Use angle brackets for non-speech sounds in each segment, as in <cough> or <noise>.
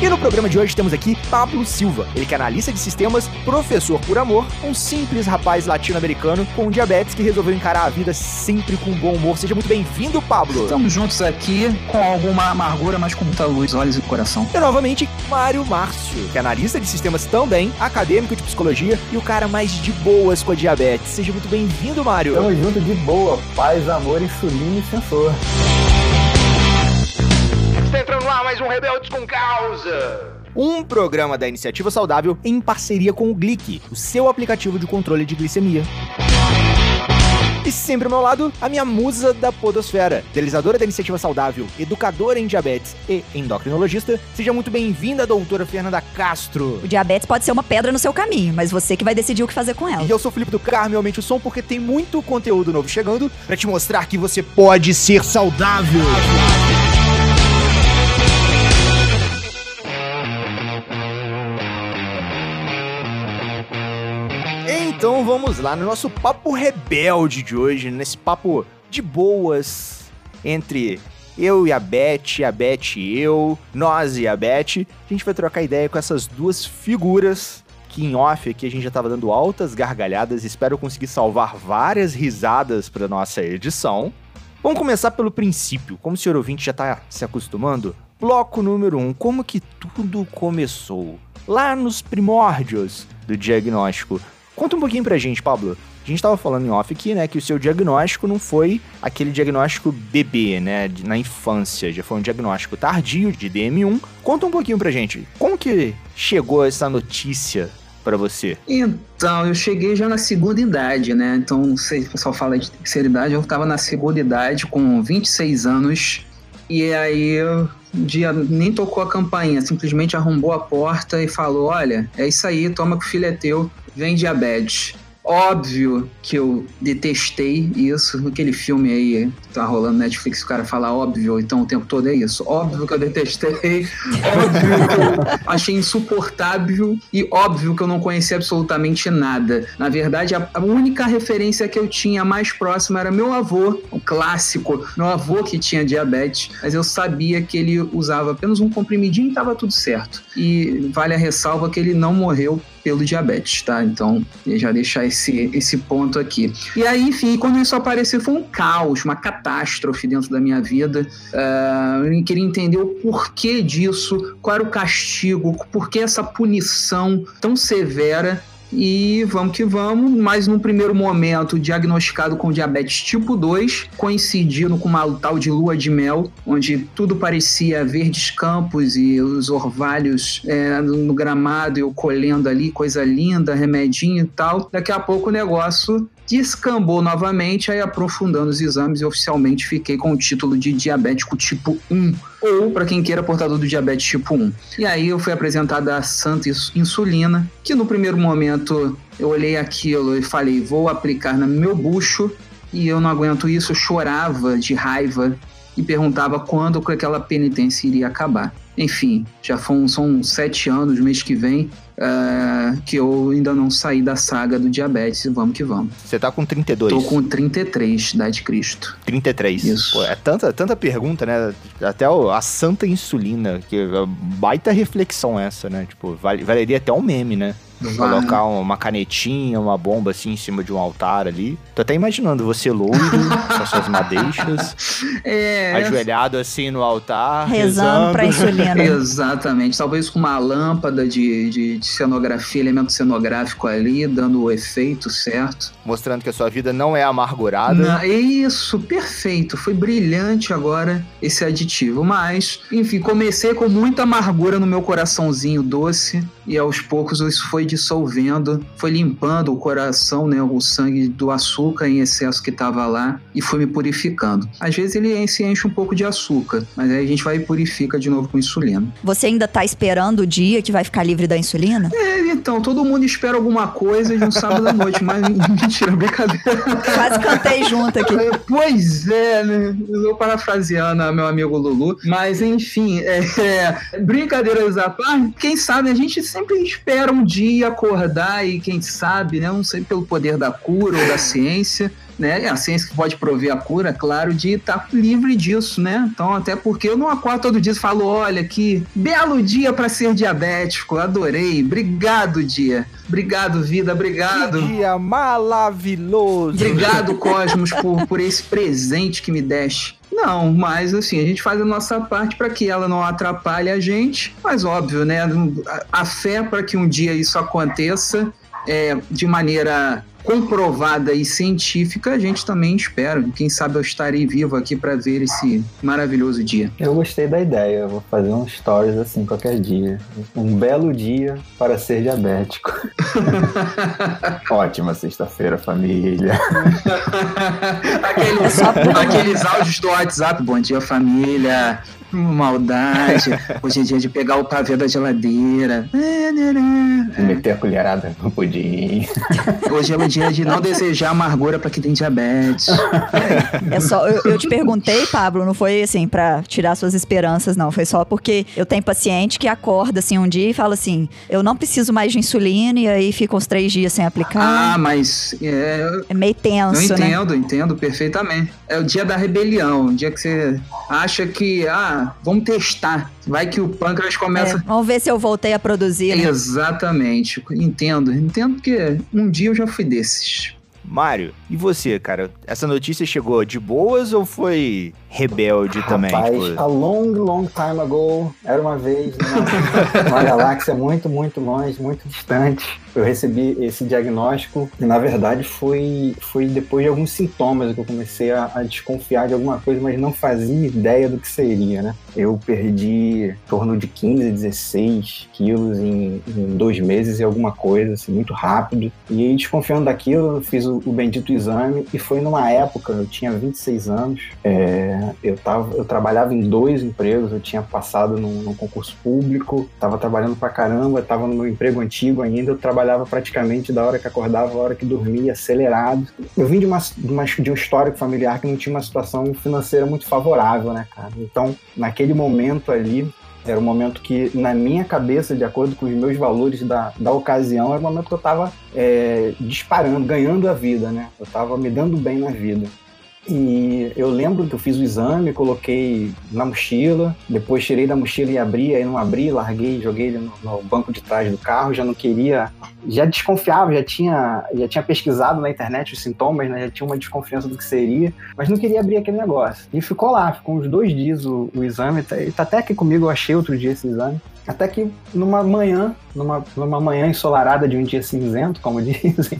E no programa de hoje temos aqui Pablo Silva, ele que é analista de sistemas, professor por amor, um simples rapaz latino-americano com diabetes que resolveu encarar a vida sempre com bom humor. Seja muito bem-vindo, Pablo. Estamos juntos aqui com alguma amargura, mas com muita luz, olhos e coração. E novamente, Mário Márcio, que é analista de sistemas também, acadêmico de psicologia e o cara mais de boas com a diabetes. Seja muito bem-vindo, Mário. Tamo junto de boa, paz, amor, insulina e sensor. Está entrando lá mais um Rebeldes com Causa. Um programa da Iniciativa Saudável em parceria com o Glic, o seu aplicativo de controle de glicemia. E sempre ao meu lado, a minha musa da podosfera, idealizadora da Iniciativa Saudável, educadora em diabetes e endocrinologista. Seja muito bem-vinda, doutora Fernanda Castro. O diabetes pode ser uma pedra no seu caminho, mas você que vai decidir o que fazer com ela. E eu sou o Felipe do Carmo, aumente o som, porque tem muito conteúdo novo chegando para te mostrar que você pode ser saudável. Então vamos lá no nosso papo rebelde de hoje, nesse papo de boas entre eu e a Beth, a Beth e eu, nós e a Beth. A gente vai trocar ideia com essas duas figuras que em off aqui a gente já tava dando altas gargalhadas, espero conseguir salvar várias risadas para nossa edição. Vamos começar pelo princípio, como o senhor ouvinte já tá se acostumando. Bloco número 1, um, como que tudo começou? Lá nos primórdios do diagnóstico Conta um pouquinho pra gente, Pablo. A gente tava falando em off aqui, né, que o seu diagnóstico não foi aquele diagnóstico bebê, né, na infância, já foi um diagnóstico tardio de DM1. Conta um pouquinho pra gente, como que chegou essa notícia para você? Então, eu cheguei já na segunda idade, né? Então, não sei se o pessoal fala de terceira idade, eu tava na segunda idade com 26 anos. E aí, dia nem tocou a campainha, simplesmente arrombou a porta e falou: Olha, é isso aí, toma que o filho é teu vem diabetes. Óbvio que eu detestei isso. Aquele filme aí tá rolando Netflix, o cara fala óbvio, então o tempo todo é isso. Óbvio que eu detestei, <laughs> óbvio que eu achei insuportável e óbvio que eu não conhecia absolutamente nada. Na verdade, a, a única referência que eu tinha mais próxima era meu avô, o clássico, meu avô que tinha diabetes, mas eu sabia que ele usava apenas um comprimidinho e tava tudo certo. E vale a ressalva que ele não morreu pelo diabetes, tá? Então, já deixar esse, esse ponto aqui. E aí, enfim, quando isso apareceu, foi um caos, uma catástrofe dentro da minha vida. Uh, eu queria entender o porquê disso, qual era o castigo, por que essa punição tão severa e vamos que vamos, mas no primeiro momento diagnosticado com diabetes tipo 2, coincidindo com uma tal de lua de mel, onde tudo parecia verdes campos e os orvalhos é, no gramado, eu colhendo ali, coisa linda, remedinho e tal. Daqui a pouco o negócio descambou novamente, aí aprofundando os exames e oficialmente fiquei com o título de diabético tipo 1, ou para quem queira portador do diabetes tipo 1. E aí eu fui apresentada a santa insulina, que no primeiro momento eu olhei aquilo e falei, vou aplicar no meu bucho, e eu não aguento isso, eu chorava de raiva e perguntava quando aquela penitência iria acabar. Enfim, já foram, são sete anos, mês que vem, uh, que eu ainda não saí da saga do diabetes. Vamos que vamos. Você tá com 32? Tô com 33, idade de Cristo. 33. Isso. Pô, é tanta, tanta pergunta, né? Até a santa insulina, que é baita reflexão essa, né? Tipo, valeria até um meme, né? Vai. Colocar uma canetinha, uma bomba assim em cima de um altar ali. Tô até imaginando você louro, <laughs> com as suas madeixas, é, ajoelhado assim no altar, rezando, rezando. pra insulina. <laughs> Exatamente. Talvez com uma lâmpada de, de, de, cenografia, elemento cenográfico ali, dando o efeito certo. Mostrando que a sua vida não é amargurada. Não, isso, perfeito. Foi brilhante agora esse aditivo. Mas, enfim, comecei com muita amargura no meu coraçãozinho doce e aos poucos isso foi dissolvendo, foi limpando o coração, né, o sangue do açúcar em excesso que estava lá e foi me purificando. Às vezes ele se enche um pouco de açúcar, mas aí a gente vai e purifica de novo com insulina. Você ainda está esperando o dia que vai ficar livre da insulina? É, então, todo mundo espera alguma coisa de um sábado à noite, mas mentira, <laughs> brincadeira. Quase cantei junto aqui. Pois é, né? Eu vou parafraseando meu amigo Lulu. Mas, enfim, é, é, brincadeiras à parte, quem sabe a gente sempre espera um dia acordar e quem sabe, né? Não sei pelo poder da cura ou da ciência né? A ciência que pode prover a cura, claro, de estar livre disso, né? Então, até porque eu não acordo todo dia e falo, olha que belo dia para ser diabético, adorei, obrigado dia, obrigado vida, obrigado. Que dia maravilhoso. Obrigado <laughs> Cosmos por, por esse presente que me deste. Não, mas assim, a gente faz a nossa parte para que ela não atrapalhe a gente, mas óbvio, né? A fé para que um dia isso aconteça é, de maneira comprovada e científica, a gente também espera. Quem sabe eu estarei vivo aqui para ver esse maravilhoso dia. Eu gostei da ideia, eu vou fazer uns stories assim qualquer dia. Um belo dia para ser diabético. <laughs> Ótima sexta-feira, família. <laughs> aqueles, aqueles áudios do WhatsApp. Bom dia, família. Maldade. <laughs> Hoje é dia de pegar o pavê da geladeira. E meter a colherada no pudim. <laughs> Hoje é o dia de não desejar amargura para quem tem diabetes. É só, eu, eu, te perguntei, Pablo, não foi assim para tirar suas esperanças, não. Foi só porque eu tenho paciente que acorda assim um dia e fala assim: eu não preciso mais de insulina e aí fica uns três dias sem aplicar. Ah, mas é, é meio tenso, eu né? entendo, né? entendo perfeitamente. É o dia da rebelião, o dia que você acha que ah vamos testar. Vai que o pâncreas começa. É, vamos ver se eu voltei a produzir. Né? Exatamente. Entendo. Entendo que um dia eu já fui desses. Mário, e você, cara? Essa notícia chegou de boas ou foi rebelde Rapaz, também? Tipo... A long, long time ago, era uma vez numa, <laughs> uma galáxia muito, muito longe, muito distante. Eu recebi esse diagnóstico e, na verdade, foi, foi depois de alguns sintomas que eu comecei a, a desconfiar de alguma coisa, mas não fazia ideia do que seria, né? Eu perdi em torno de 15, 16 quilos em, em dois meses e alguma coisa, assim, muito rápido. E aí, desconfiando daquilo, eu fiz o, o bendito exame e foi numa época, eu tinha 26 anos, é, eu, tava, eu trabalhava em dois empregos, eu tinha passado num, num concurso público, estava trabalhando pra caramba, estava no meu emprego antigo ainda, eu trabalhava praticamente da hora que acordava, a hora que dormia, acelerado. Eu vim de, uma, de, uma, de um histórico familiar que não tinha uma situação financeira muito favorável, né, cara? Então, naquele momento ali, era um momento que, na minha cabeça, de acordo com os meus valores da, da ocasião, era um momento que eu estava é, disparando, ganhando a vida, né? Eu estava me dando bem na vida. E eu lembro que eu fiz o exame, coloquei na mochila, depois tirei da mochila e abri, aí não abri, larguei, joguei ele no, no, banco de trás do carro, já não queria, já desconfiava, já tinha, já tinha pesquisado na internet os sintomas, né, já tinha uma desconfiança do que seria, mas não queria abrir aquele negócio. E ficou lá, ficou uns dois dias o, o exame, tá, tá até aqui comigo, eu achei outro dia esse exame. Até que numa manhã, numa, numa manhã ensolarada de um dia cinzento, como <laughs> dizem,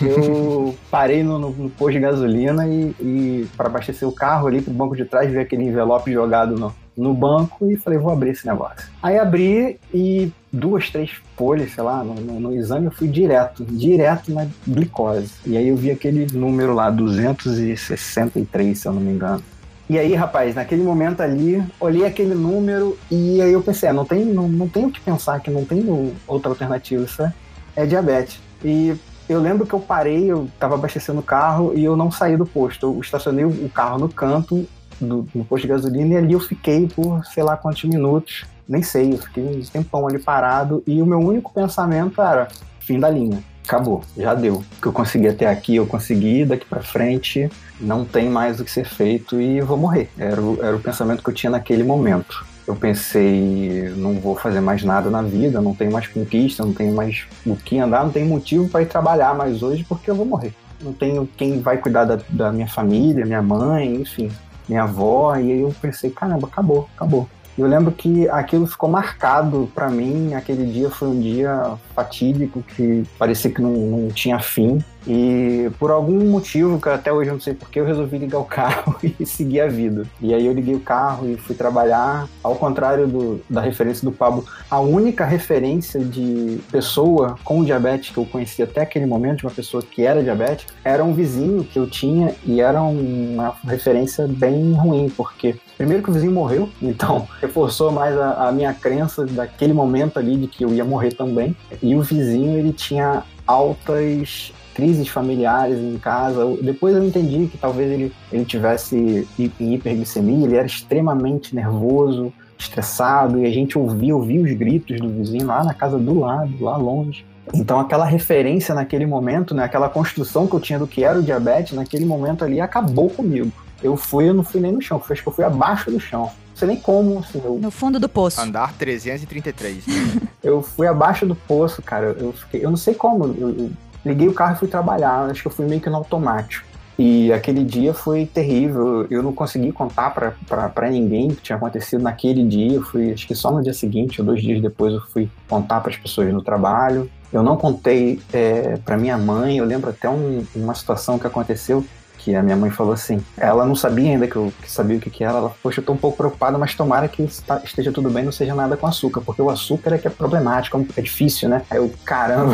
eu parei no, no, posto de gasolina e, e para abastecer o carro ali pro banco de trás, vi aquele envelope jogado no, no banco e falei, vou abrir esse negócio. Aí abri e duas, três folhas, sei lá, no, no, no, exame eu fui direto, direto na glicose. E aí eu vi aquele número lá, 263, se eu não me engano. E aí, rapaz, naquele momento ali, olhei aquele número e aí eu pensei, ah, não tem, não, não tem o que pensar que não tem outra alternativa, isso é, é diabetes. E eu lembro que eu parei, eu tava abastecendo o carro e eu não saí do posto. Eu estacionei o carro no canto do, do posto de gasolina e ali eu fiquei por sei lá quantos minutos, nem sei, eu fiquei um tempão ali parado e o meu único pensamento era fim da linha. Acabou, já deu. O que eu consegui até aqui, eu consegui, daqui para frente não tem mais o que ser feito e vou morrer. Era o, era o pensamento que eu tinha naquele momento eu pensei, não vou fazer mais nada na vida, não tenho mais conquista, não tenho mais o que andar, não tenho motivo para ir trabalhar mais hoje porque eu vou morrer. Não tenho quem vai cuidar da, da minha família, minha mãe, enfim, minha avó. E aí eu pensei, caramba, acabou, acabou. Eu lembro que aquilo ficou marcado para mim. Aquele dia foi um dia fatídico que parecia que não, não tinha fim. E por algum motivo, que até hoje eu não sei porquê, eu resolvi ligar o carro <laughs> e seguir a vida. E aí eu liguei o carro e fui trabalhar. Ao contrário do, da referência do Pablo, a única referência de pessoa com diabetes que eu conhecia até aquele momento, de uma pessoa que era diabética, era um vizinho que eu tinha e era uma referência bem ruim, porque primeiro que o vizinho morreu, <laughs> então reforçou mais a, a minha crença daquele momento ali de que eu ia morrer também. E o vizinho, ele tinha altas crises familiares em casa. Depois eu entendi que talvez ele, ele tivesse hiperglicemia, ele era extremamente nervoso, estressado, e a gente ouvia, ouvia os gritos do vizinho lá na casa do lado, lá longe. Então aquela referência naquele momento, né, aquela construção que eu tinha do que era o diabetes, naquele momento ali acabou comigo. Eu fui, eu não fui nem no chão, acho que eu fui abaixo do chão. Não sei nem como, assim. Eu... No fundo do poço. Andar 333. <laughs> eu fui abaixo do poço, cara. Eu, fiquei, eu não sei como. Eu, eu liguei o carro e fui trabalhar. Acho que eu fui meio que no automático. E aquele dia foi terrível. Eu não consegui contar para ninguém o que tinha acontecido naquele dia. Eu fui, acho que só no dia seguinte ou dois dias depois, eu fui contar para as pessoas no trabalho. Eu não contei é, para minha mãe. Eu lembro até um, uma situação que aconteceu que a minha mãe falou assim. Ela não sabia ainda que eu que sabia o que, que era. Ela, poxa, eu tô um pouco preocupada, mas tomara que esteja tudo bem, não seja nada com açúcar, porque o açúcar é que é problemático, é difícil, né? Aí eu, caramba.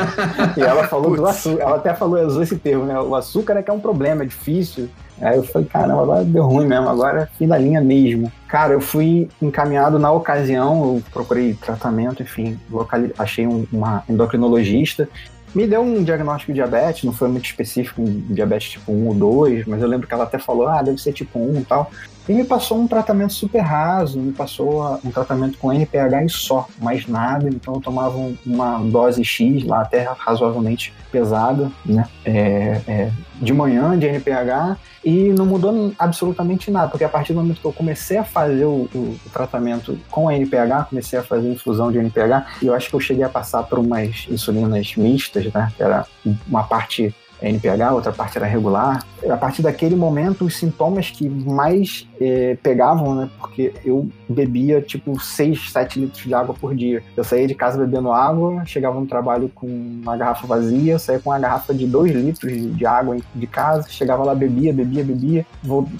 <laughs> e ela falou do açúcar, ela até falou, usou esse termo, né? O açúcar é que é um problema, é difícil. Aí eu falei, caramba, agora deu ruim mesmo, agora é fim da linha mesmo. Cara, eu fui encaminhado na ocasião, eu procurei tratamento, enfim, achei um, uma endocrinologista me deu um diagnóstico de diabetes, não foi muito específico, um diabetes tipo 1 ou 2, mas eu lembro que ela até falou, ah, deve ser tipo 1 e tal. E me passou um tratamento super raso, me passou um tratamento com NPH e só, mais nada. Então eu tomava uma dose X lá, até razoavelmente pesada, né? É, é, de manhã de NPH e não mudou absolutamente nada, porque a partir do momento que eu comecei a fazer o, o, tratamento com NPH, comecei a fazer infusão de NPH, e eu acho que eu cheguei a passar por umas insulinas mistas, né? Que era uma parte NPH, outra parte era regular. A partir daquele momento, os sintomas que mais eh, pegavam, né? Porque eu bebia tipo 6, 7 litros de água por dia. Eu saía de casa bebendo água, chegava no trabalho com uma garrafa vazia, saía com uma garrafa de 2 litros de água de casa, chegava lá, bebia, bebia, bebia,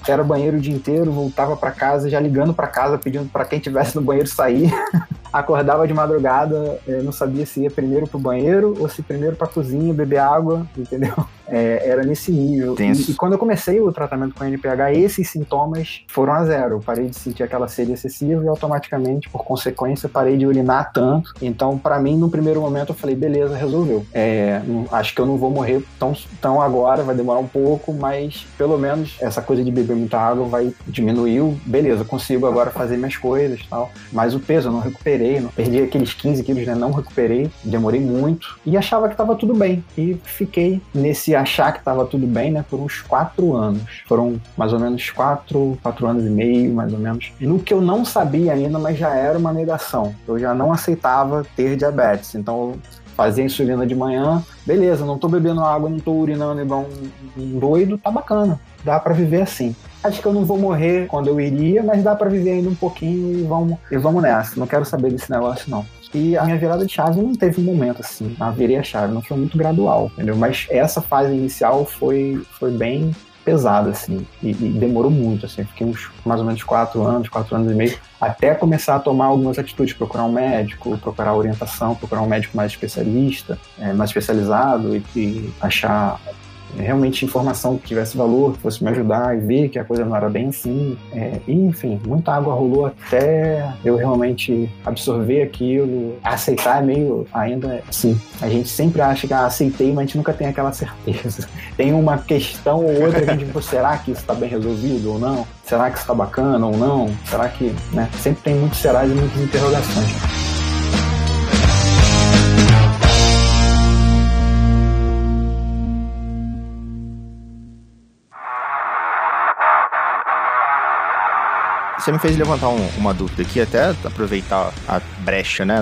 era banheiro o dia inteiro, voltava para casa, já ligando para casa, pedindo para quem tivesse no banheiro sair. <laughs> Acordava de madrugada, eh, não sabia se ia primeiro pro banheiro ou se primeiro pra cozinha beber água, entendeu? <laughs> É, era nesse nível. E, e, quando eu comecei o tratamento com NPH, esses sintomas foram a zero. Eu parei de sentir aquela sede excessiva e automaticamente, por consequência, parei de urinar tanto. Então, para mim, no primeiro momento, eu falei, beleza, resolveu. É, acho que eu não vou morrer tão, tão agora, vai demorar um pouco, mas pelo menos essa coisa de beber muita água vai diminuiu. Beleza, consigo agora fazer minhas coisas tal. Mas o peso eu não recuperei, não perdi aqueles 15 quilos, né? Não recuperei, demorei muito e achava que tava tudo bem. E fiquei nesse achar que estava tudo bem, né, por uns quatro anos. Foram mais ou menos quatro, quatro anos e meio, mais ou menos. No que eu não sabia ainda, mas já era uma negação. Eu já não aceitava ter diabetes. Então, eu fazia insulina de manhã, beleza, não tô bebendo água, não tô urinando igual um, doido, tá bacana. Dá para viver assim. Acho que eu não vou morrer quando eu iria, mas dá para viver ainda um pouquinho e vamos, e vamos nessa. Não quero saber desse negócio, não. E a minha virada de chave não teve um momento assim, a virei a chave, não foi muito gradual, entendeu? Mas essa fase inicial foi, foi bem pesada, assim, e, e, demorou muito, assim, fiquei uns mais ou menos quatro anos, quatro anos e meio, até começar a tomar algumas atitudes, procurar um médico, procurar orientação, procurar um médico mais especialista, é, mais especializado e, e achar realmente informação que tivesse valor, que fosse me ajudar e ver que a coisa não era bem assim. É, enfim, muita água rolou até eu realmente absorver aquilo. Aceitar é meio ainda assim. A gente sempre acha que ah, aceitei, mas a gente nunca tem aquela certeza. <laughs> Tem uma questão ou outra que a gente, será que isso está bem resolvido ou não? Será que isso está bacana ou não? Será que, né? Sempre tem muitos serás e muitas interrogações. Você me fez levantar um, uma dúvida aqui, até aproveitar a brecha, né?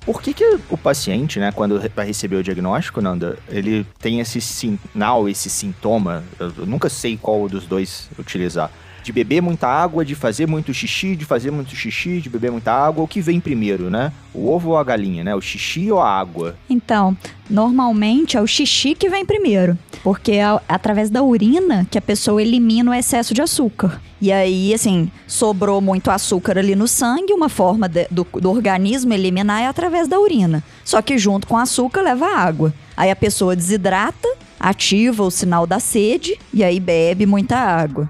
Por que, que o paciente, né, quando vai receber o diagnóstico, Nanda, ele tem esse sinal, esse sintoma, eu nunca sei qual dos dois utilizar, de beber muita água, de fazer muito xixi, de fazer muito xixi, de beber muita água, o que vem primeiro, né? O ovo ou a galinha, né? O xixi ou a água? Então, normalmente é o xixi que vem primeiro, porque é através da urina que a pessoa elimina o excesso de açúcar. E aí, assim, sobrou muito açúcar ali no sangue, uma forma de, do, do organismo eliminar é através da urina. Só que junto com o açúcar leva água. Aí a pessoa desidrata, ativa o sinal da sede e aí bebe muita água.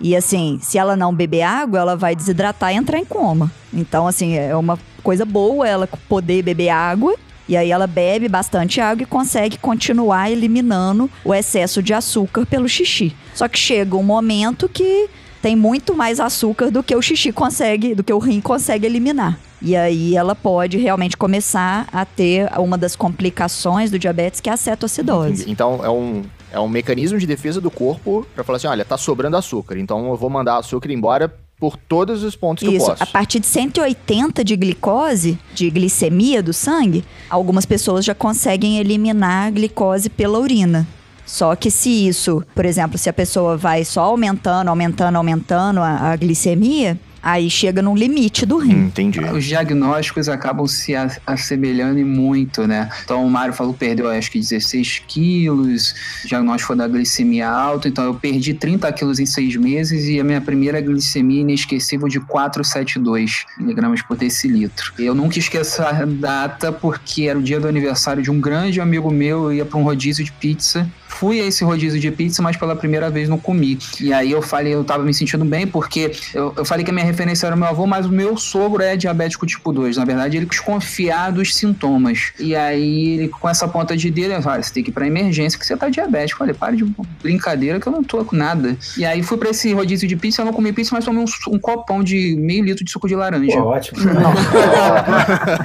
E assim, se ela não beber água, ela vai desidratar e entrar em coma. Então, assim, é uma coisa boa ela poder beber água. E aí ela bebe bastante água e consegue continuar eliminando o excesso de açúcar pelo xixi. Só que chega um momento que tem muito mais açúcar do que o xixi consegue, do que o rim consegue eliminar. E aí ela pode realmente começar a ter uma das complicações do diabetes, que é a cetoacidose. Então é um, é um mecanismo de defesa do corpo para falar assim, olha, tá sobrando açúcar, então eu vou mandar açúcar embora por todos os pontos que Isso, eu posso. a partir de 180 de glicose, de glicemia do sangue, algumas pessoas já conseguem eliminar a glicose pela urina. Só que se isso, por exemplo, se a pessoa vai só aumentando, aumentando, aumentando a, a glicemia, aí chega num limite do rim. Entendi. Os diagnósticos acabam se assemelhando muito, né? Então o Mário falou que perdeu acho que 16 quilos, o diagnóstico foi da glicemia alta, então eu perdi 30 quilos em seis meses e a minha primeira glicemia inesquecível de 472 miligramas por decilitro. Eu nunca esqueço a data porque era o dia do aniversário de um grande amigo meu, eu ia para um rodízio de pizza fui a esse rodízio de pizza, mas pela primeira vez não comi. E aí eu falei, eu tava me sentindo bem, porque eu, eu falei que a minha referência era o meu avô, mas o meu sogro é diabético tipo 2. Na verdade, ele desconfiar dos sintomas. E aí, ele, com essa ponta de dedo, ele falou: você tem que ir pra emergência que você tá diabético. Eu falei, para de brincadeira que eu não tô com nada. E aí fui pra esse rodízio de pizza, eu não comi pizza, mas tomei um, um copão de meio litro de suco de laranja. Pô, ótimo. Não. <laughs>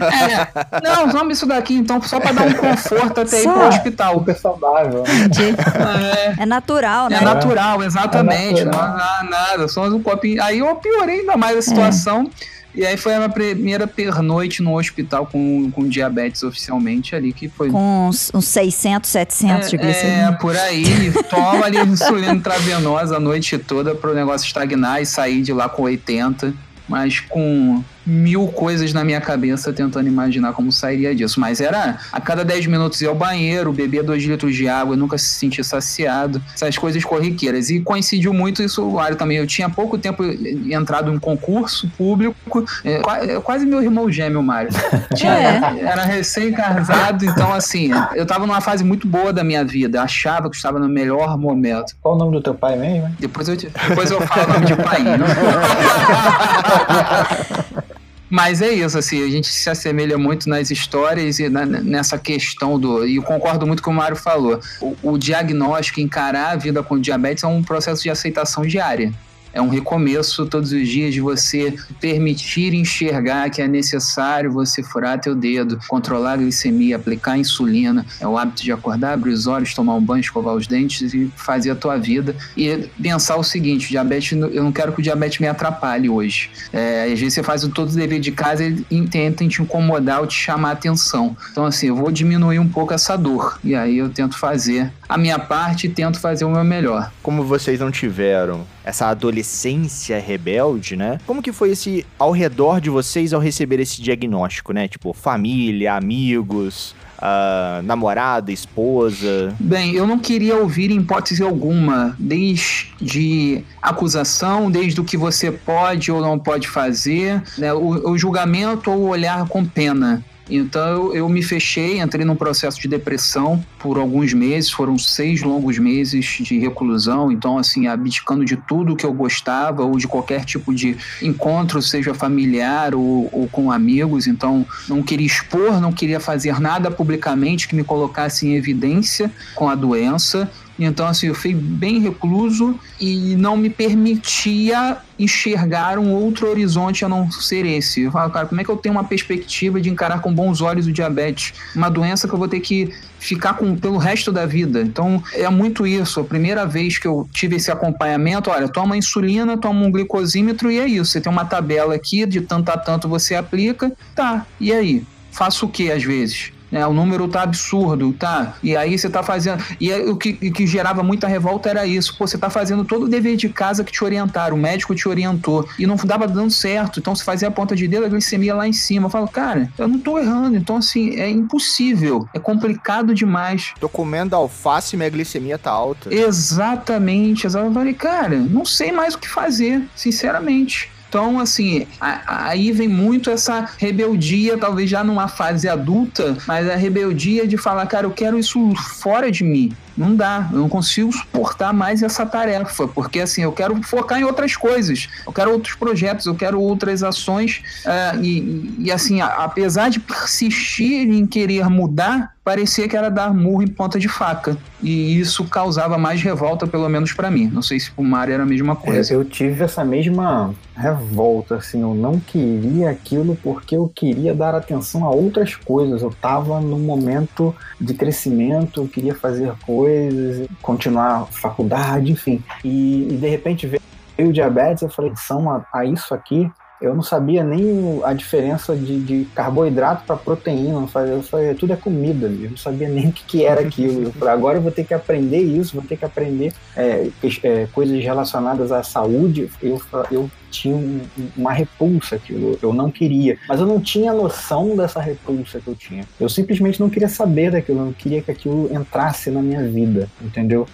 é, não, toma isso daqui então, só pra dar um conforto até ir pro hospital. Super saudável. <laughs> É, é natural, né? É natural, exatamente. É natural. Não há nada, só um copinho. Aí eu piorei ainda mais a situação. E aí foi a minha primeira pernoite no hospital com, com diabetes oficialmente ali, que foi... Com uns, uns 600, 700 de glicemia. É, por aí. Toma ali insulina intravenosa a noite toda pro negócio estagnar e sair de lá com 80. Mas com mil coisas na minha cabeça tentando imaginar como sairia disso. Mas era a cada 10 minutos ir ao banheiro, beber 2 litros de água, nunca se sentir saciado, essas coisas corriqueiras. E coincidiu muito isso, Mário, também. Eu tinha pouco tempo entrado em concurso público, é, é quase meu irmão gêmeo, Mário. <laughs> Tinha, É. Era recém-casado, então assim, eu tava numa fase muito boa da minha vida, eu achava que eu estava no melhor momento. Qual o nome do teu pai mesmo? Depois eu, te- depois eu falo o nome de pai. né? <laughs> Mas é isso, assim, a gente se assemelha muito nas histórias e na- nessa questão do. E eu concordo muito com o Mário falou. O, o diagnóstico, encarar a vida com diabetes é um processo de aceitação diária. É um recomeço todos os dias de você permitir enxergar que é necessário você furar teu dedo, controlar a glicemia, aplicar insulina. É o hábito de acordar, abrir os olhos, tomar um banho, escovar os dentes e fazer a tua vida. E pensar o seguinte: diabetes, eu não quero que o diabetes me atrapalhe hoje. É, às vezes você faz todo o dever de casa e tenta te incomodar ou te chamar a atenção. Então, assim, eu vou diminuir um pouco essa dor. E aí eu tento fazer a minha parte e tento fazer o meu melhor. Como vocês não tiveram essa adolescência rebelde, né? Como que foi esse ao redor de vocês ao receber esse diagnóstico, né? Tipo, família, amigos, ah, namorada, esposa. Bem, eu não queria ouvir hipótese alguma, desde acusação, desde o que você pode ou não pode fazer, né, o, o julgamento ou o olhar com pena. Então eu, me fechei, entrei num processo de depressão por alguns meses, foram seis longos meses de reclusão, então assim, abdicando de tudo que eu gostava ou de qualquer tipo de encontro, seja familiar ou, ou com amigos, então não queria expor, não queria fazer nada publicamente que me colocasse em evidência com a doença. Então, assim, eu fui bem recluso e não me permitia enxergar um outro horizonte a não ser esse. Eu falo, cara, como é que eu tenho uma perspectiva de encarar com bons olhos o diabetes? Uma doença que eu vou ter que ficar com pelo resto da vida. Então, é muito isso. A primeira vez que eu tive esse acompanhamento, olha, toma insulina, toma um glicosímetro e é isso. Você tem uma tabela aqui, de tanto a tanto você aplica. Tá, e aí? Faço o que às vezes? Né? O número tá absurdo, tá? E aí você tá fazendo. E aí, o que, que gerava muita revolta era isso. Pô, você tá fazendo todo o dever de casa que te orientaram, o médico te orientou, e não dava dando certo. Então você fazia a ponta de dedo, a glicemia lá em cima. Eu falo, cara, eu não tô errando. Então, assim, é impossível. É complicado demais. Tô comendo alface e minha glicemia tá alta. Exatamente, exatamente. Eu falei, cara, não sei mais o que fazer, sinceramente. Então, assim, a, aí vem muito essa rebeldia, talvez já numa fase adulta, mas a rebeldia de falar, cara, eu quero isso fora de mim. Não dá, eu não consigo suportar mais essa tarefa, porque assim, eu quero focar em outras coisas, eu quero outros projetos, eu quero outras ações, uh, e, e, assim, a, apesar de persistir em querer mudar, parecia que era dar murro em ponta de faca, e isso causava mais revolta, pelo menos para mim. Não sei se o Mário era a mesma coisa. É, eu tive essa mesma revolta, assim, eu não queria aquilo porque eu queria dar atenção a outras coisas, eu tava num momento de crescimento, eu queria fazer coisas coisas, continuar faculdade, enfim. E, e de repente veio o diabetes, eu falei, são a, a isso aqui, eu não sabia nem a diferença de, de carboidrato para proteína. Eu falei, tudo é comida. Eu não sabia nem o que, que era aquilo. Eu falei, agora eu vou ter que aprender isso, vou ter que aprender é, é, coisas relacionadas à saúde. Eu, eu tinha um, uma repulsa aquilo. Eu não queria. Mas eu não tinha noção dessa repulsa que eu tinha. Eu simplesmente não queria saber daquilo. Eu não queria que aquilo entrasse na minha vida, entendeu?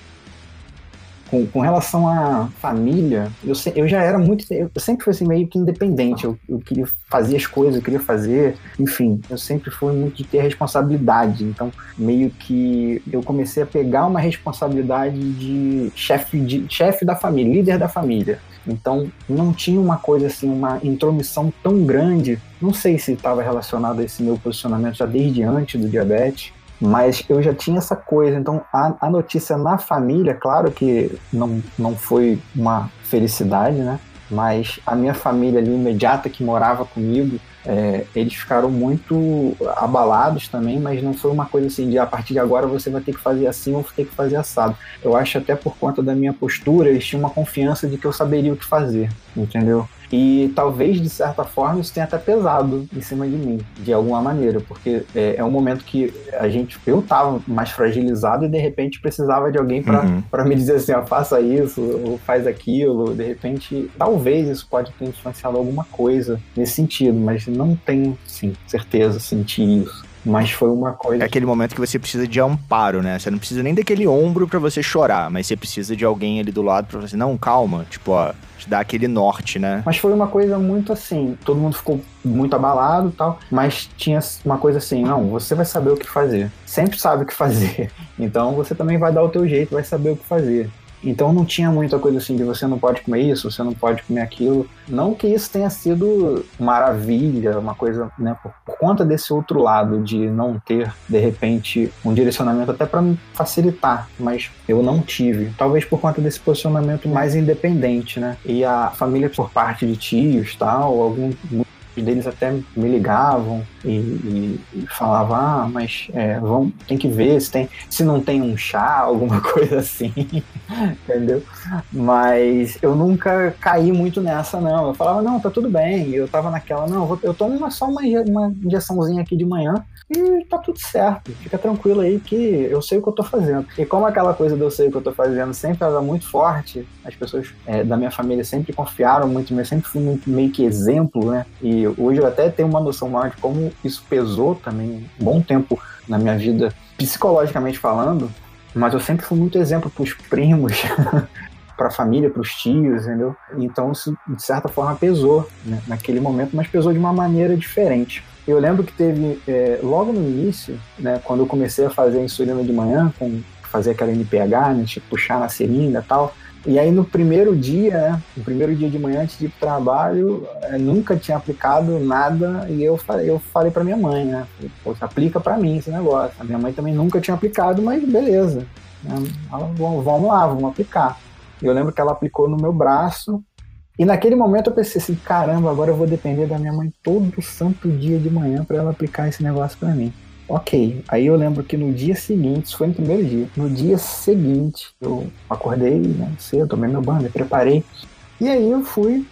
Com, com relação à família, eu, se, eu já era muito. Eu sempre fui assim, meio que independente. Eu, eu queria fazer as coisas, eu queria fazer. Enfim, eu sempre fui muito de ter responsabilidade. Então, meio que eu comecei a pegar uma responsabilidade de chefe de chefe da família, líder da família. Então, não tinha uma coisa assim, uma intromissão tão grande. Não sei se estava relacionado a esse meu posicionamento já desde antes do diabetes, mas eu já tinha essa coisa. Então, a, a notícia na família, claro que não, não foi uma felicidade, né? Mas a minha família ali imediata que morava comigo, é, eles ficaram muito abalados também, mas não foi uma coisa assim de a partir de agora você vai ter que fazer assim ou ter que fazer assado. Eu acho até por conta da minha postura, eles tinham uma confiança de que eu saberia o que fazer, entendeu? E talvez, de certa forma, isso tenha até pesado em cima de mim, de alguma maneira, porque é, é um momento que a gente, eu tava mais fragilizado e de repente precisava de alguém para uhum. me dizer assim, ó, faça isso, ou faz aquilo. De repente, talvez isso pode ter influenciado alguma coisa nesse sentido, mas não tenho, sim, certeza, sentir isso. Mas foi uma coisa. É aquele momento que você precisa de amparo, né? Você não precisa nem daquele ombro para você chorar, mas você precisa de alguém ali do lado para você, não, calma, tipo, ó, te dar aquele norte, né? Mas foi uma coisa muito assim, todo mundo ficou muito abalado e tal, mas tinha uma coisa assim, não, você vai saber o que fazer. Sempre sabe o que fazer. <laughs> Então você também vai dar o teu jeito, vai saber o que fazer. Então não tinha muita coisa assim de você não pode comer isso, você não pode comer aquilo. Não que isso tenha sido maravilha, uma coisa, né, por, por conta desse outro lado de não ter, de repente, um direcionamento até para facilitar, mas eu não tive. Talvez por conta desse posicionamento mais independente, né? E a família por parte de tios, tal, algum deles até me ligavam e, e, e falavam, ah, mas é, vamos, tem que ver se, tem, se não tem um chá, <laughs> alguma coisa assim, <laughs> entendeu? Mas eu nunca caí muito nessa, não. Eu falava, não, tá tudo bem. Eu tava naquela, não, eu tomo uma, só uma, uma injeçãozinha aqui de manhã e tá tudo certo. Fica tranquilo aí que eu sei o que eu tô fazendo. E como aquela coisa de eu sei o que eu tô fazendo sempre era muito forte, as pessoas é, da minha família sempre confiaram muito, eu sempre fui muito meio que exemplo, né? E hoje eu até tenho uma noção maior de como isso pesou também um bom tempo na minha vida, psicologicamente falando, mas eu sempre fui muito exemplo pros primos. <laughs> para a família, para os tios, entendeu? Então isso de certa forma pesou né, naquele momento, mas pesou de uma maneira diferente. Eu lembro que teve, é, logo no início, né, quando eu comecei a fazer a insulina de manhã, com fazer aquela NPH, né, tipo, puxar na seringa e tal, e aí no primeiro dia, né, no primeiro dia de manhã antes de ir pro trabalho, eu nunca tinha aplicado nada e eu falei, eu falei para minha mãe, né, Poxa, aplica para mim esse negócio. A minha mãe também nunca tinha aplicado, mas beleza. Né, ela, vamos lá, vamos aplicar. Eu lembro que ela aplicou no meu braço e naquele momento eu pensei assim, caramba, agora eu vou depender da minha mãe todo santo dia de manhã para ela aplicar esse negócio para mim. Ok, aí eu lembro que no dia seguinte, isso foi no primeiro dia, no dia seguinte eu acordei né, cedo, tomei meu banho, me preparei, e aí eu fui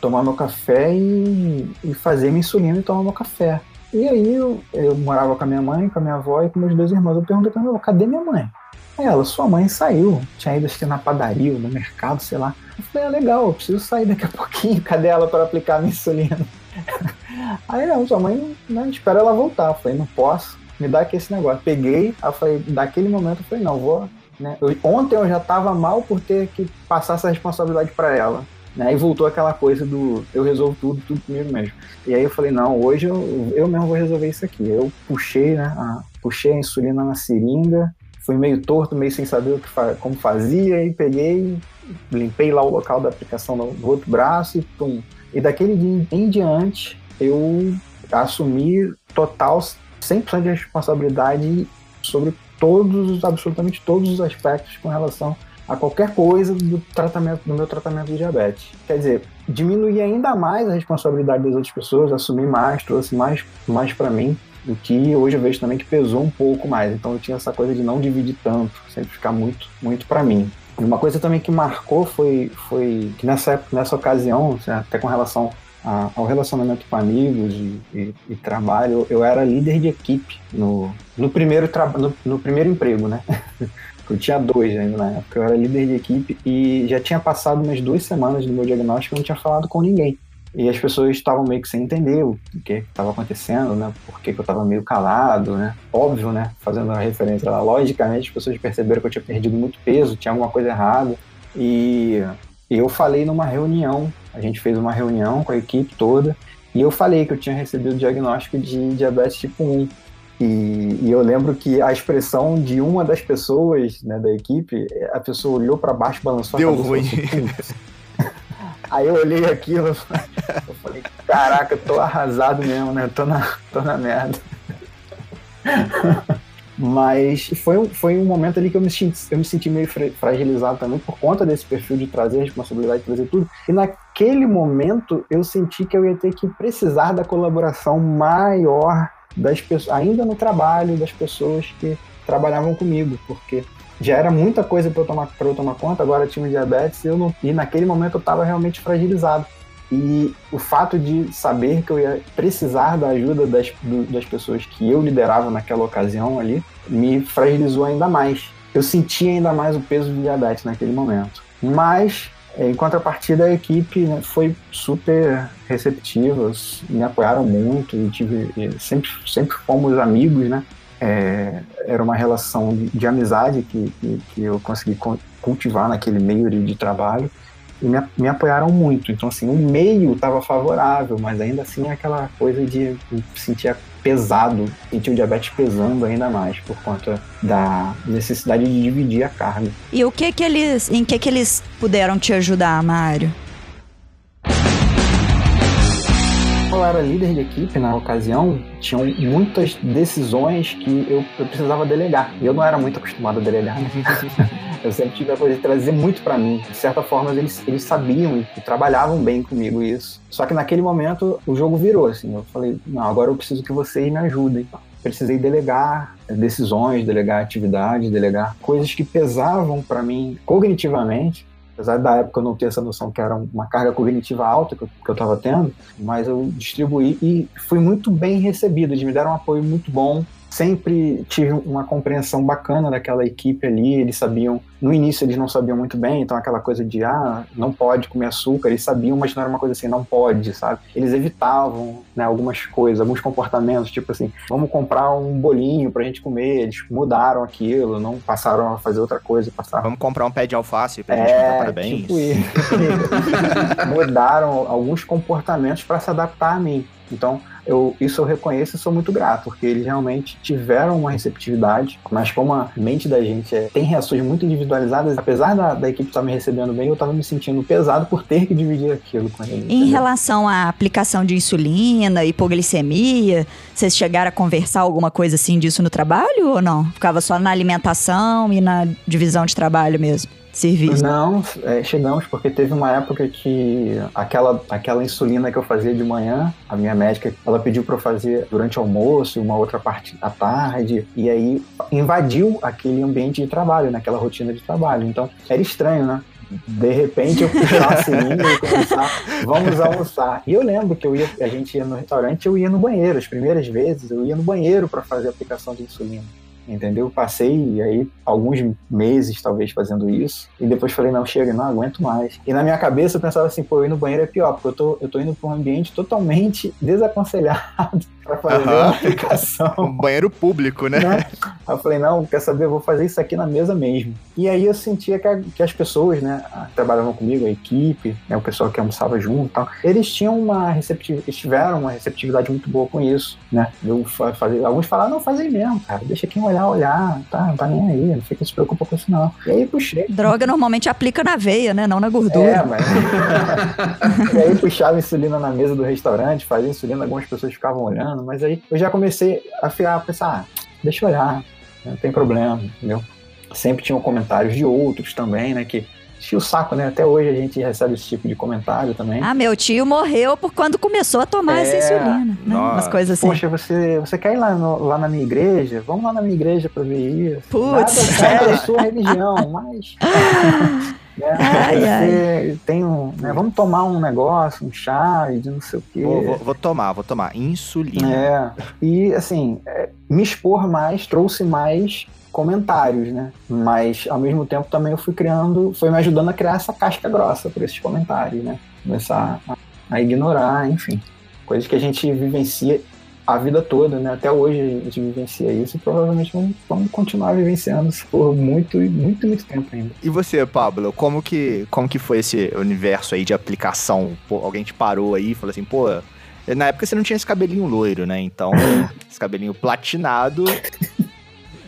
tomar meu café e, e fazer minha insulina e tomar meu café. E aí eu, eu, morava com a minha mãe, com a minha avó e com meus dois irmãos. Eu perguntei pra minha avó, cadê minha mãe? Aí ela, sua mãe saiu, tinha ido acho na padaria, no mercado, sei lá. Eu falei, ah, legal, eu preciso sair daqui a pouquinho, cadê ela para aplicar a minha insulina? <laughs> Aí não, sua mãe, né, espera ela voltar. Eu falei, não posso, me dá aqui esse negócio. Peguei, eu falei, daquele momento eu falei, não, vou. Né? Eu, ontem eu já tava mal por ter que passar essa responsabilidade para ela. Né? E voltou aquela coisa do eu resolvo tudo, tudo comigo mesmo. E aí eu falei, não, hoje eu, eu mesmo vou resolver isso aqui. Eu puxei, né? A, puxei a insulina na seringa, fui meio torto, meio sem saber o que como fazia, e peguei, limpei lá o local da aplicação no outro braço e pum. E daquele dia em diante, eu assumi total 100% de responsabilidade sobre todos, absolutamente todos os aspectos com relação a qualquer coisa do tratamento do meu tratamento de diabetes. Quer dizer, diminuir ainda mais a responsabilidade das outras pessoas, assumir mais, trouxe mais, mais para mim, o que hoje eu vejo também que pesou um pouco mais. Então eu tinha essa coisa de não dividir tanto, sempre ficar muito, muito para mim. E uma coisa também que marcou foi, foi que nessa, nessa ocasião, até com relação a, ao relacionamento com amigos e, e, e, trabalho, eu era líder de equipe no, no, primeiro, no, no primeiro emprego, né? <laughs> Eu tinha dois ainda na época. Eu era líder de equipe e já tinha passado umas duas semanas do meu diagnóstico e não tinha falado com ninguém. E as pessoas estavam meio que sem entender o que estava acontecendo, né? Por que, eu estava meio calado, né? Óbvio, né? Fazendo a referência lá, logicamente as pessoas perceberam que eu tinha perdido muito peso, tinha alguma coisa errada. E eu falei numa reunião, a gente fez uma reunião com a equipe toda, e eu falei que eu tinha recebido o diagnóstico de diabetes tipo 1. E, e, eu lembro que a expressão de uma das pessoas né, da equipe, a pessoa olhou para baixo, balançou Deu a cabeça. ruim. Assim, <laughs> Aí eu olhei aquilo, eu falei, caraca, tô arrasado mesmo, né? Tô na, tô na merda. <laughs> Mas foi, foi um momento ali que eu me, senti, eu me senti meio fragilizado também por conta desse perfil de trazer responsabilidade, de trazer tudo. E naquele momento eu senti que eu ia ter que precisar da colaboração maior das pessoas, ainda no trabalho, das pessoas que trabalhavam comigo, porque já era muita coisa para eu tomar para eu tomar conta, agora tinha diabetes, eu não, e naquele momento eu estava realmente fragilizado. E o fato de saber que eu ia precisar da ajuda das, do, das pessoas que eu liderava naquela ocasião ali, me fragilizou ainda mais. Eu senti ainda mais o peso do diabetes naquele momento. Mas, em contrapartida, a equipe né, foi super receptiva, me apoiaram muito e tive, e sempre, sempre fomos amigos, né? é, era uma relação de, de amizade que, que, que, eu consegui cultivar naquele meio de trabalho e me, me, apoiaram muito. Então, assim, o meio estava favorável, mas ainda assim é aquela coisa de sentir pesado, sentir o diabetes pesando ainda mais por conta da necessidade de dividir a carga. E o que que eles, em que que eles puderam te ajudar, Mário? Eu era líder de equipe na ocasião, tinham muitas decisões que eu, eu precisava delegar. E eu não era muito acostumado a delegar. Né? <laughs> eu sempre tive a coisa de trazer muito para mim. De certa forma, eles, eles sabiam e, trabalhavam bem comigo isso. Só que naquele momento o jogo virou, assim. Eu falei, não, agora eu preciso que vocês me ajudem. Precisei delegar decisões, delegar atividades, delegar coisas que pesavam para mim cognitivamente apesar da época eu não ter essa noção que era uma carga cognitiva alta que eu estava tendo, mas eu distribuí e fui muito bem recebido, eles me deram um apoio muito bom, sempre tive uma compreensão bacana daquela equipe ali, eles sabiam, no início eles não sabiam muito bem, então aquela coisa de, ah, não pode comer açúcar, eles sabiam, mas não era uma coisa assim, não pode, sabe? Eles evitavam, né, algumas coisas, alguns comportamentos, tipo assim, vamos comprar um bolinho pra gente comer, eles mudaram aquilo, não passaram a fazer outra coisa, passaram... Vamos comprar um pé de alface pra é, gente cantar parabéns. Tipo isso. <laughs> mudaram alguns comportamentos para se adaptar a mim. Então, eu, isso eu reconheço e sou muito grato, porque eles realmente tiveram uma receptividade, mas como a mente da gente é, tem reações muito individualizadas, apesar da, da equipe estar me recebendo bem, eu estava me sentindo pesado por ter que dividir aquilo com eles. Em entendeu? relação à aplicação de insulina, hipoglicemia, vocês chegaram a conversar alguma coisa assim disso no trabalho ou não? Ficava só na alimentação e na divisão de trabalho mesmo? Serviço? Não, é, chegamos porque teve uma época que aquela, aquela insulina que eu fazia de manhã, a minha médica, ela pediu para eu fazer durante o almoço uma outra parte à tarde, e aí invadiu aquele ambiente de trabalho, naquela rotina de trabalho. Então era estranho, né? de repente eu puxasse linha e começar, vamos almoçar. E eu lembro que eu ia, a gente ia no restaurante, eu ia no banheiro, as primeiras vezes eu ia no banheiro para fazer a aplicação de insulina entendeu? Passei aí alguns meses, talvez, fazendo isso, e depois falei, não, chega, não aguento mais. E na minha cabeça eu pensava assim, pô, ir no banheiro é pior, porque eu tô, eu tô indo para um ambiente totalmente <laughs> desaconselhado para fazer uhum. uma aplicação. Um <laughs> banheiro público, né? né? Aí eu falei, não, quer saber, eu vou fazer isso aqui na mesa mesmo. E aí eu sentia que, a, que as pessoas, né, que trabalhavam comigo, a equipe, né, o pessoal que almoçava junto e tal, eles tinham uma receptividade, eles tiveram uma receptividade muito boa com isso, né? Eu fazer, alguns falaram, não, faz aí mesmo, cara, deixa quem olhar, olhar, tá, não tá nem aí, não fica se preocupa com isso não. E aí puxei. Droga normalmente aplica na veia, né, não na gordura. É, mas... <laughs> e aí puxava insulina na mesa do restaurante, fazia insulina, algumas pessoas ficavam olhando, mas aí eu já comecei a ficar, a pensar, ah, deixa eu olhar, não tem problema, entendeu? Sempre tinham comentários de outros também, né, que enchia o saco, né? Até hoje a gente recebe esse tipo de comentário também. Ah, meu tio morreu por quando começou a tomar é, essa insulina, né? Umas coisas assim. Poxa, você, você quer ir lá, no, lá na minha igreja? Vamos lá na minha igreja pra ver isso. Putz, Nada a sua religião, mas... <laughs> Né? Ai, ai. Tem um, né? Vamos tomar um negócio, um chá de não sei o quê. Vou, vou, vou tomar, vou tomar insulina. É. E assim, é, me expor mais trouxe mais comentários, né? Mas ao mesmo tempo também eu fui criando, foi me ajudando a criar essa casca grossa por esses comentários, né? Começar a, a ignorar, enfim, coisas que a gente vivencia a vida toda, né? Até hoje a gente vivencia isso e provavelmente vamos, vamos continuar vivenciando isso por muito, muito, muito tempo ainda. E você, Pablo, como que, como que foi esse universo aí de aplicação? Pô, alguém te parou aí e falou assim, pô, na época você não tinha esse cabelinho loiro, né? Então, <laughs> esse cabelinho platinado,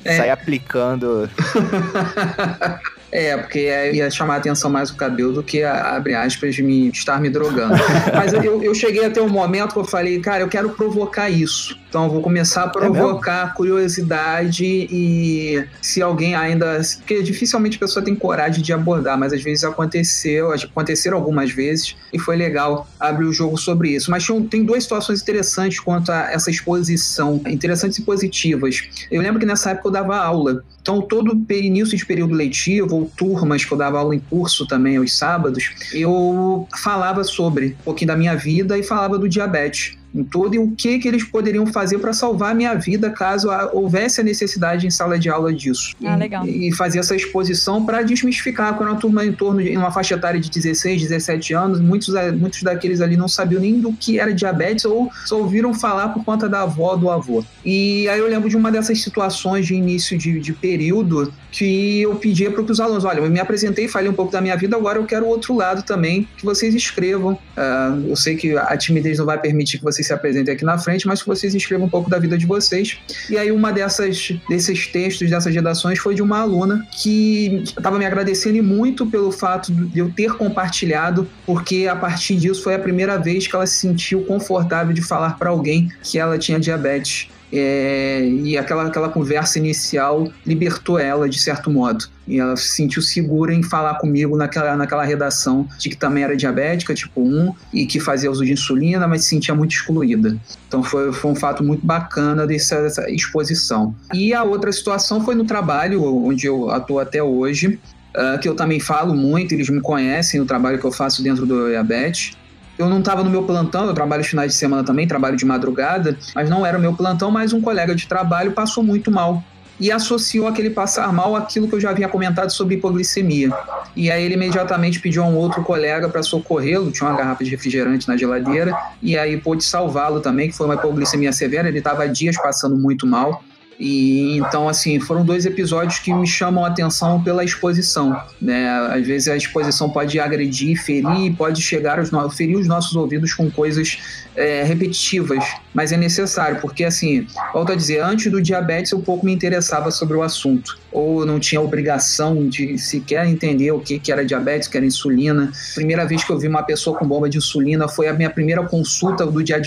é. sai aplicando. <laughs> É, porque ia chamar a atenção mais o cabelo do que, abre aspas, me, estar me drogando. <laughs> Mas eu, eu cheguei a ter um momento que eu falei, cara, eu quero provocar isso. Então eu vou começar a é provocar é curiosidade e se alguém ainda. Porque dificilmente a pessoa tem coragem de abordar, mas às vezes aconteceu, aconteceram algumas vezes e foi legal abrir o jogo sobre isso. Mas tem duas situações interessantes quanto a essa exposição, interessantes e positivas. Eu lembro que nessa época eu dava aula. Então, todo início de período letivo, ou turmas que eu dava aula em curso também aos sábados, eu falava sobre um pouquinho da minha vida e falava do diabetes em todo e o que, que eles poderiam fazer para salvar a minha vida caso houvesse a necessidade em sala de aula disso. Ah, legal. E, e fazer essa exposição para desmistificar. Quando a turma em torno de uma faixa etária de 16, 17 anos, muitos, muitos daqueles ali não sabiam nem do que era diabetes ou só ouviram falar por conta da avó do avô. E aí eu lembro de uma dessas situações de início de, de período que eu pedia para os alunos: olha, eu me apresentei, falei um pouco da minha vida, agora eu quero o outro lado também, que vocês escrevam. Uh, eu sei que a timidez não vai permitir que vocês se apresentem aqui na frente, mas que vocês escrevam um pouco da vida de vocês. E aí uma dessas desses textos, dessas redações foi de uma aluna que estava me agradecendo muito pelo fato de eu ter compartilhado, porque a partir disso foi a primeira vez que ela se sentiu confortável de falar para alguém que ela tinha diabetes. É, e aquela, aquela conversa inicial libertou ela de certo modo. E ela se sentiu segura em falar comigo naquela, naquela redação de que também era diabética, tipo 1, e que fazia uso de insulina, mas se sentia muito excluída. Então foi, foi um fato muito bacana dessa, dessa exposição. E a outra situação foi no trabalho, onde eu atuo até hoje, uh, que eu também falo muito, eles me conhecem, o trabalho que eu faço dentro do diabetes eu não estava no meu plantão, eu trabalho finais de semana também, trabalho de madrugada, mas não era o meu plantão, mas um colega de trabalho passou muito mal e associou aquele passar mal àquilo que eu já havia comentado sobre hipoglicemia. E aí ele imediatamente pediu a um outro colega para socorrê-lo, tinha uma garrafa de refrigerante na geladeira, e aí pôde salvá-lo também, que foi uma hipoglicemia severa, ele estava dias passando muito mal. E então, assim, foram dois episódios que me chamam a atenção pela exposição. Né? Às vezes a exposição pode agredir, ferir, pode chegar aos ferir os nossos ouvidos com coisas é, repetitivas, mas é necessário, porque assim, volto a dizer, antes do diabetes eu pouco me interessava sobre o assunto, ou não tinha obrigação de sequer entender o que, que era diabetes, que era insulina. Primeira vez que eu vi uma pessoa com bomba de insulina foi a minha primeira consulta do dia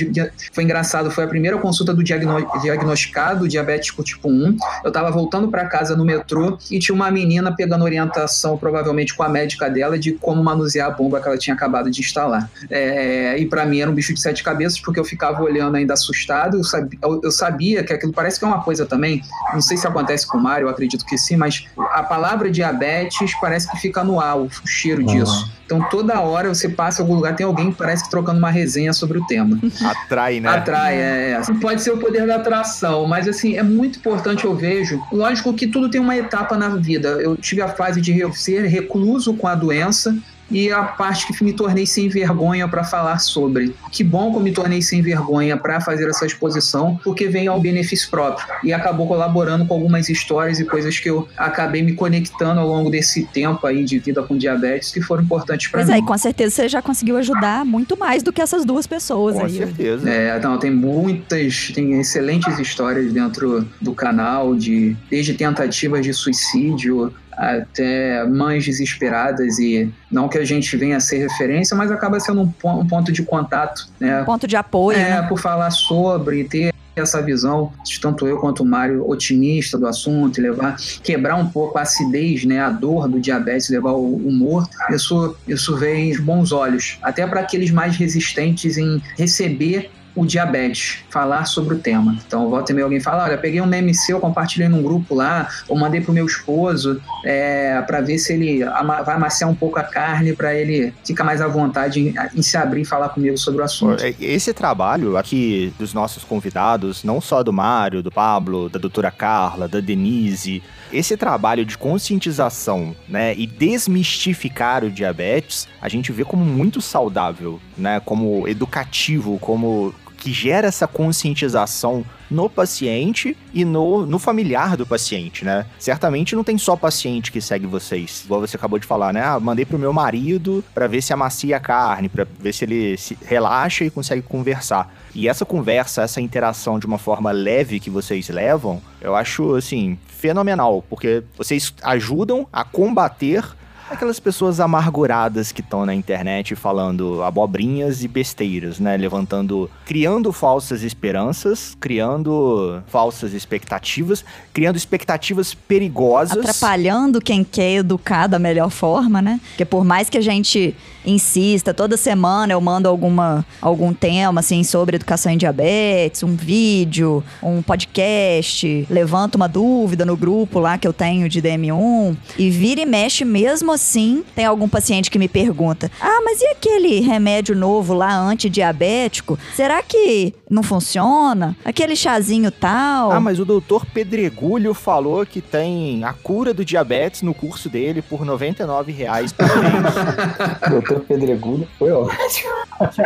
foi engraçado, foi a primeira consulta do diagnosticado diabético diabético tipo 1. Eu tava voltando para casa no metrô e tinha uma menina pegando orientação, provavelmente com a médica dela, de como manusear a bomba que ela tinha acabado de instalar. É, e para mim era um bicho de sete cabeças, porque eu ficava olhando ainda assustado. Eu sabia, eu, eu sabia que aquilo parece que é uma coisa também. Não sei se acontece com o Mário, eu acredito que sim, mas a palavra diabetes parece que fica no ar, o cheiro uhum. disso. Então toda hora você passa em algum lugar, tem alguém que parece que trocando uma resenha sobre o tema. Atrai, né? Atrai, é. é. Pode ser o poder da atração, mas assim, é muito importante, eu vejo. Lógico que tudo tem uma etapa na vida. Eu tive a fase de ser recluso com a doença, e a parte que me tornei sem vergonha para falar sobre. Que bom que eu me tornei sem vergonha para fazer essa exposição, porque vem ao benefício próprio e acabou colaborando com algumas histórias e coisas que eu acabei me conectando ao longo desse tempo aí de vida com diabetes que foram importantes para mim. Pois é, com certeza você já conseguiu ajudar muito mais do que essas duas pessoas com aí. Com certeza. É, então, tem muitas, tem excelentes histórias dentro do canal de desde tentativas de suicídio até mães desesperadas e não que a gente venha a ser referência, mas acaba sendo um, um ponto de contato, né? Um ponto de apoio. É, né? por falar sobre, ter essa visão, tanto eu quanto o Mário, otimista do assunto, e levar, quebrar um pouco a acidez, né, a dor do diabetes, levar o humor, isso, isso vem de bons olhos, até para aqueles mais resistentes em receber o diabetes, falar sobre o tema. Então, volta e meia alguém fala, olha, peguei um meme seu, compartilhei num grupo lá, ou mandei pro meu esposo, é, para ver se ele vai amaciar um pouco a carne, para ele ficar mais à vontade em, em, se abrir e falar comigo sobre o assunto. É, esse trabalho aqui dos nossos convidados, não só do Mário, do Pablo, da doutora Carla, da Denise, esse trabalho de conscientização, né, e desmistificar o diabetes, a gente vê como muito saudável, né, como educativo, como que gera essa conscientização no paciente e no, no familiar do paciente, né? Certamente não tem só paciente que segue vocês, igual você acabou de falar, né? Ah, mandei pro meu marido para ver se amacia a carne, para ver se ele se relaxa e consegue conversar. E essa conversa, essa interação de uma forma leve que vocês levam, eu acho, assim, fenomenal, porque vocês ajudam a combater Aquelas pessoas amarguradas que estão na internet falando abobrinhas e besteiras, né? Levantando, criando falsas esperanças, criando falsas expectativas, criando expectativas perigosas. Atrapalhando quem quer educar da melhor forma, né? Porque por mais que a gente insista, toda semana eu mando alguma, algum tema, assim, sobre educação em diabetes, um vídeo, um podcast, levanto uma dúvida no grupo lá que eu tenho de DM1, e vira e mexe mesmo assim, tem algum paciente que me pergunta: Ah, mas e aquele remédio novo lá antidiabético? Será que não funciona? Aquele chazinho tal? Ah, mas o doutor Pedregulho falou que tem a cura do diabetes no curso dele por 99 reais por mês. <laughs> doutor Pedregulho foi ótimo.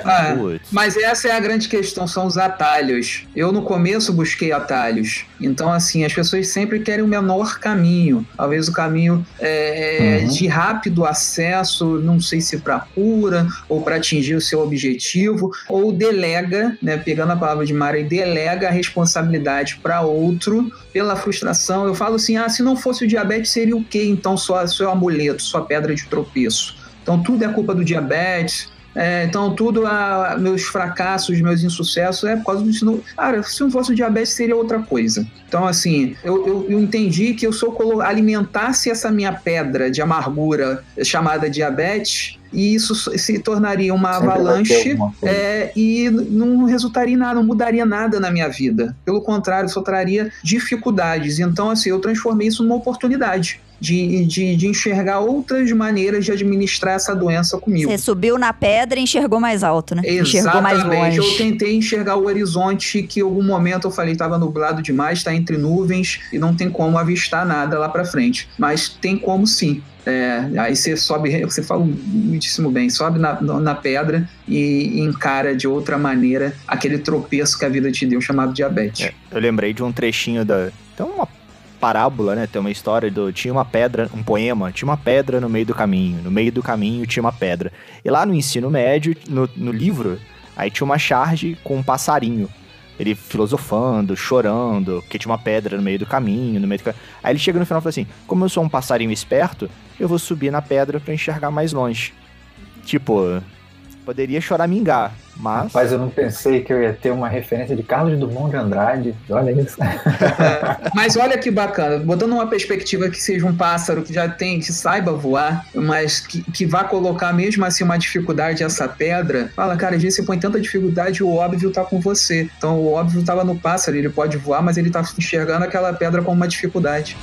Ah, mas essa é a grande questão, são os atalhos. Eu no começo busquei atalhos. Então, assim, as pessoas sempre querem o menor caminho. Talvez o caminho é, uhum. de rápido acesso, não sei se para cura ou para atingir o seu objetivo, ou delega, né, pegando a palavra de Mara, delega a responsabilidade para outro pela frustração. Eu falo assim: ah, se não fosse o diabetes, seria o quê? Então, só seu amuleto, sua pedra de tropeço. Então, tudo é culpa do diabetes é, então, tudo, a, meus fracassos, meus insucessos é por causa do Cara, se não fosse o diabetes, seria outra coisa. Então, assim, eu, eu, eu entendi que eu só alimentasse essa minha pedra de amargura chamada diabetes, e isso se tornaria uma Sempre avalanche é, e não resultaria em nada, não mudaria nada na minha vida. Pelo contrário, só traria dificuldades. Então, assim, eu transformei isso numa oportunidade de, de, de, enxergar outras maneiras de administrar essa doença comigo. Você subiu na pedra e enxergou mais alto, né? Exatamente. Enxergou mais longe. Eu tentei enxergar o horizonte que em algum momento eu falei estava nublado demais, está entre nuvens e não tem como avistar nada lá para frente. Mas tem como sim. É, aí você sobe, você fala muitíssimo bem, sobe na, na pedra e encara de outra maneira aquele tropeço que a vida te deu, chamado diabetes. É, eu lembrei de um trechinho da. Tem uma parábola, né? Tem uma história do. Tinha uma pedra, um poema, tinha uma pedra no meio do caminho. No meio do caminho tinha uma pedra. E lá no ensino médio, no, no livro, aí tinha uma charge com um passarinho. Ele filosofando, chorando, porque tinha uma pedra no meio do caminho, no meio do... Aí ele chega no final e fala assim: Como eu sou um passarinho esperto, eu vou subir na pedra para enxergar mais longe. Tipo, poderia choramingar, Mas. Mas eu não pensei que eu ia ter uma referência de Carlos Drummond de Andrade. Olha isso. É, mas olha que bacana, botando uma perspectiva que seja um pássaro que já tem, que saiba voar, mas que, que vá colocar mesmo assim uma dificuldade essa pedra, fala, cara, às vezes você põe tanta dificuldade o óbvio tá com você. Então o óbvio tava no pássaro, ele pode voar, mas ele tá enxergando aquela pedra como uma dificuldade.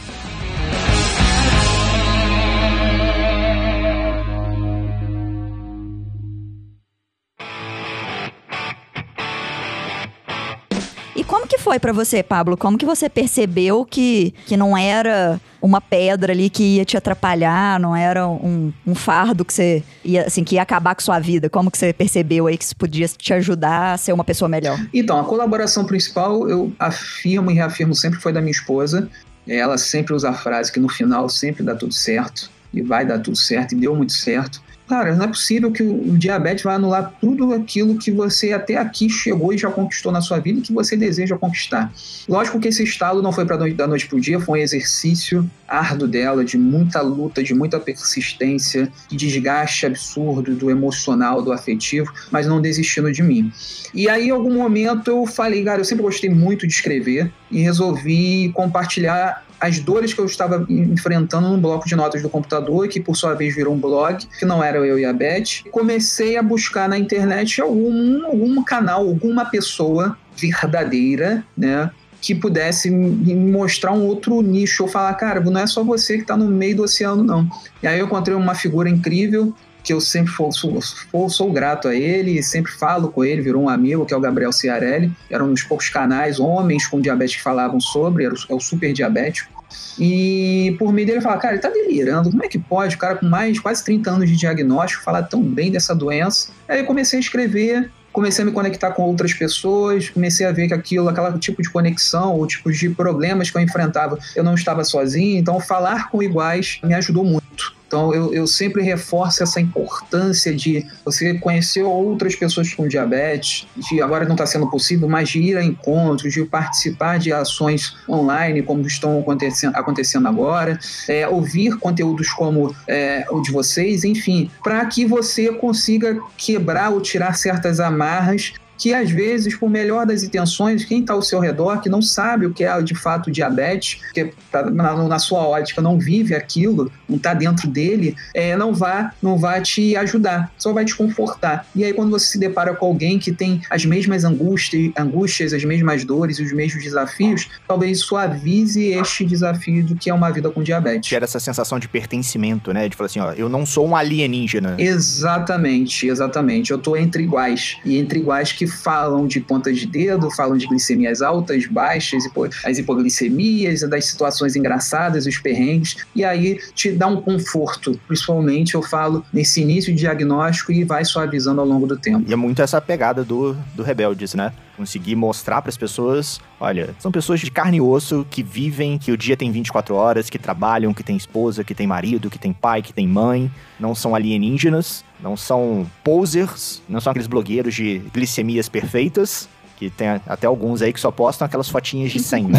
Foi pra você, Pablo? Como que você percebeu que, que não era uma pedra ali que ia te atrapalhar, não era um, um fardo que você ia, assim, que ia acabar com sua vida? Como que você percebeu aí que isso podia te ajudar a ser uma pessoa melhor? Então, a colaboração principal, eu afirmo e reafirmo sempre foi da minha esposa. Ela sempre usa a frase que no final sempre dá tudo certo. E vai dar tudo certo, e deu muito certo. Cara, não é possível que o diabetes vá anular tudo aquilo que você até aqui chegou e já conquistou na sua vida e que você deseja conquistar. Lógico que esse estalo não foi para da noite para o dia, foi um exercício árduo dela, de muita luta, de muita persistência, de desgaste absurdo do emocional, do afetivo, mas não desistindo de mim. E aí, em algum momento, eu falei, cara, eu sempre gostei muito de escrever e resolvi compartilhar as dores que eu estava enfrentando no bloco de notas do computador, que por sua vez virou um blog, que não era eu e a Beth. Comecei a buscar na internet algum, algum canal, alguma pessoa verdadeira, né? Que pudesse me mostrar um outro nicho. Eu falar, cara, não é só você que está no meio do oceano, não. E aí eu encontrei uma figura incrível, que eu sempre sou, sou, sou, grato a ele, sempre falo com ele, virou um amigo, que é o Gabriel Ciarelli. Era um dos poucos canais, homens com diabetes que falavam sobre, era o, é o super diabético. E por meio dele falar, cara, ele tá delirando, como é que pode? O cara com mais quase 30 anos de diagnóstico falar tão bem dessa doença. Aí eu comecei a escrever, comecei a me conectar com outras pessoas, comecei a ver que aquilo, aquele tipo de conexão, ou tipos de problemas que eu enfrentava, eu não estava sozinho, então falar com iguais me ajudou muito. Então, eu, eu sempre reforço essa importância de você conhecer outras pessoas com diabetes, de agora não está sendo possível, mas de ir a encontros, de participar de ações online, como estão acontecendo, acontecendo agora, é, ouvir conteúdos como é, o de vocês, enfim, para que você consiga quebrar ou tirar certas amarras que às vezes, por melhor das intenções, quem está ao seu redor, que não sabe o que é de fato diabetes, que tá na, sua ótica não vive aquilo, não está dentro dele, é, não vai não vai te ajudar, só vai te confortar. E aí quando você se depara com alguém que tem as mesmas angústias, angústias as mesmas dores, os mesmos desafios, talvez suavize este desafio do que é uma vida com diabetes. Gera essa sensação de pertencimento, né? De falar assim, ó, eu não sou um alienígena. Exatamente, exatamente. Eu tô entre iguais. E entre iguais que falam de pontas de dedo, falam de glicemias altas, baixas, as hipoglicemias, das situações engraçadas, os perrengues, e aí te dá um conforto. Principalmente, eu falo, nesse início de diagnóstico e vai suavizando ao longo do tempo. E é muito essa pegada do, do Rebeldes, né? conseguir mostrar para as pessoas, olha, são pessoas de carne e osso que vivem, que o dia tem 24 horas, que trabalham, que tem esposa, que tem marido, que tem pai, que tem mãe, não são alienígenas, não são posers, não são aqueles blogueiros de glicemias perfeitas, que tem até alguns aí que só postam aquelas fotinhas de 100, né?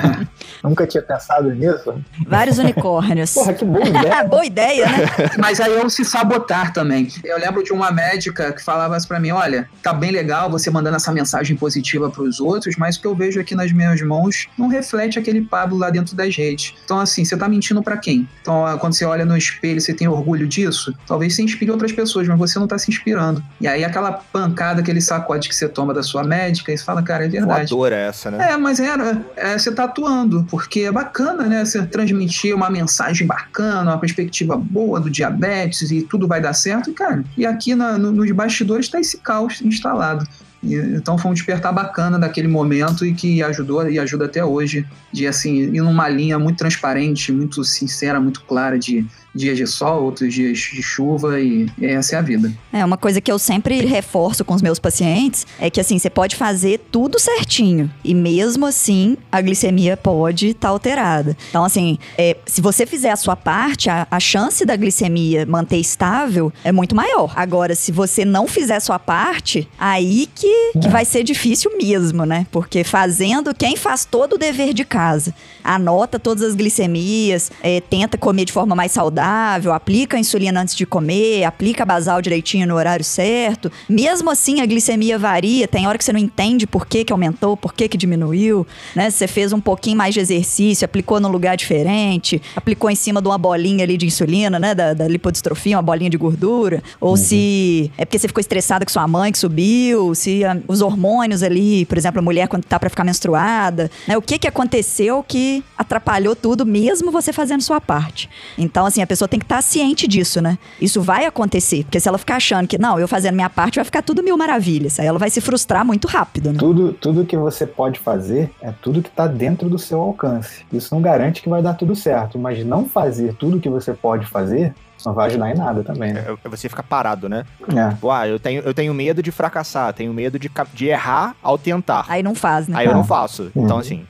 <laughs> Nunca tinha pensado nisso. Vários <laughs> unicórnios. Porra, que boa ideia. <laughs> boa ideia, né? Mas aí eu se sabotar também. Eu lembro de uma médica que falava assim pra mim: olha, tá bem legal você mandando essa mensagem positiva para os outros, mas o que eu vejo aqui nas minhas mãos não reflete aquele Pablo lá dentro das redes. Então, assim, você tá mentindo para quem? Então, quando você olha no espelho, você tem orgulho disso? Talvez você inspire outras pessoas, mas você não tá se inspirando. E aí, aquela pancada, aquele sacode que você toma da sua médica, e fala, cara, é verdade. Voadora essa, né? É, mas era, é, você tá atuando, porque é bacana, né? Você transmitir uma mensagem bacana, uma perspectiva boa do diabetes e tudo vai dar certo. E, cara, e aqui na, no, nos bastidores está esse caos instalado. E, então foi um despertar bacana daquele momento e que ajudou e ajuda até hoje de assim ir numa linha muito transparente, muito sincera, muito clara de dias de sol, outros dias de chuva e essa é a vida. É, uma coisa que eu sempre reforço com os meus pacientes é que assim, você pode fazer tudo certinho e mesmo assim a glicemia pode estar tá alterada. Então assim, é, se você fizer a sua parte, a, a chance da glicemia manter estável é muito maior. Agora, se você não fizer a sua parte, aí que que vai ser difícil mesmo, né? Porque fazendo, quem faz todo o dever de casa, anota todas as glicemias, é, tenta comer de forma mais saudável, aplica a insulina antes de comer, aplica a basal direitinho no horário certo. Mesmo assim, a glicemia varia, tem hora que você não entende por que, que aumentou, por que, que diminuiu, né? Você fez um pouquinho mais de exercício, aplicou num lugar diferente, aplicou em cima de uma bolinha ali de insulina, né? Da, da lipodistrofia, uma bolinha de gordura. Ou uhum. se é porque você ficou estressada com sua mãe que subiu, se a, os hormônios ali, por exemplo, a mulher quando tá para ficar menstruada, né? O que que aconteceu que atrapalhou tudo, mesmo você fazendo sua parte. Então, assim, a pessoa tem que estar tá ciente disso, né? Isso vai acontecer, porque se ela ficar achando que, não, eu fazendo minha parte vai ficar tudo mil maravilhas, aí ela vai se frustrar muito rápido, né? Tudo, tudo que você pode fazer é tudo que tá dentro do seu alcance. Isso não garante que vai dar tudo certo, mas não fazer tudo que você pode fazer não vai ajudar em nada também. Né? É, você fica parado, né? É. Uai, eu tenho, eu tenho medo de fracassar, tenho medo de, de errar ao tentar. Aí não faz, né? Aí eu não faço. Uhum. Então, assim,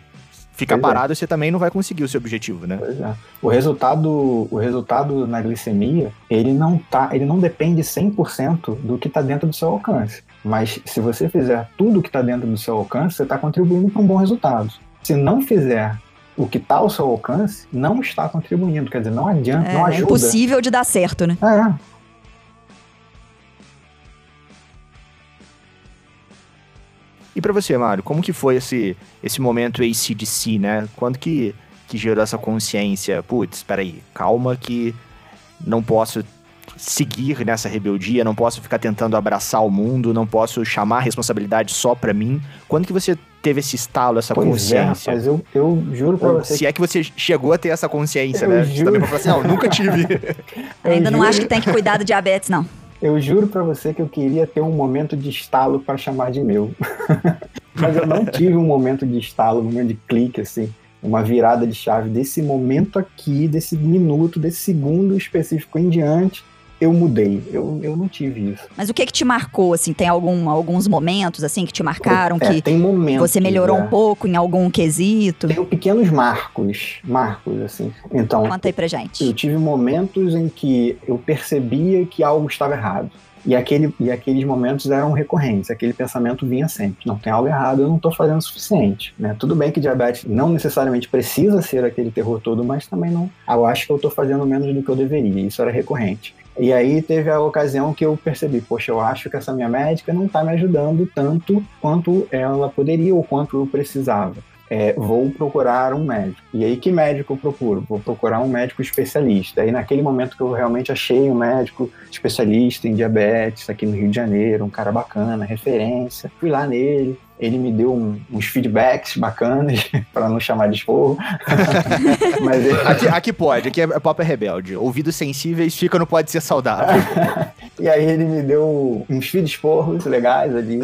fica pois é. parado, é. você também não vai conseguir o seu objetivo, né? Pois é. O resultado, o resultado na glicemia, ele não tá, ele não depende 100% do que está dentro do seu alcance. Mas se você fizer tudo que está dentro do seu alcance, você está contribuindo para um bom resultado. Se não fizer o que está ao seu alcance, não está contribuindo. Quer dizer, não adianta, é, não ajuda. É impossível de dar certo, né? É. E para você, Mário, como que foi esse, esse momento ACDC, né? Quando que, que gerou essa consciência? Putz, espera aí, calma que não posso seguir nessa rebeldia, não posso ficar tentando abraçar o mundo, não posso chamar a responsabilidade só para mim. Quando que você teve esse estalo, essa pois é, consciência? É, mas eu, eu juro pra você. Se é que você chegou a ter essa consciência, eu né? Juro. Você também falar assim, não, nunca tive. <laughs> Ainda não acho que tem que cuidar do diabetes, não. Eu juro para você que eu queria ter um momento de estalo para chamar de meu. <laughs> Mas eu não tive um momento de estalo, um momento de clique, assim, uma virada de chave desse momento aqui, desse minuto, desse segundo específico em diante eu mudei. Eu, eu não tive isso. Mas o que que te marcou, assim? Tem algum, alguns momentos, assim, que te marcaram? É, que tem momentos. Você melhorou é. um pouco em algum quesito? Tenho pequenos marcos, marcos, assim. Então... Conta aí pra gente. Eu tive momentos em que eu percebia que algo estava errado. E, aquele, e aqueles momentos eram recorrentes, aquele pensamento vinha sempre. Não, tem algo errado, eu não estou fazendo o suficiente. Né? Tudo bem que diabetes não necessariamente precisa ser aquele terror todo, mas também não. Eu acho que eu estou fazendo menos do que eu deveria. Isso era recorrente. E aí teve a ocasião que eu percebi, poxa, eu acho que essa minha médica não está me ajudando tanto quanto ela poderia ou quanto eu precisava. É, vou procurar um médico. E aí, que médico eu procuro? Vou procurar um médico especialista. Aí, naquele momento que eu realmente achei um médico especialista em diabetes aqui no Rio de Janeiro, um cara bacana, referência, fui lá nele, ele me deu um, uns feedbacks bacanas, <laughs> para não chamar de esporro. <laughs> Mas ele... aqui, aqui pode, aqui é papo é rebelde. Ouvidos sensíveis fica não pode ser saudável. <laughs> e aí ele me deu uns feed esporros legais ali,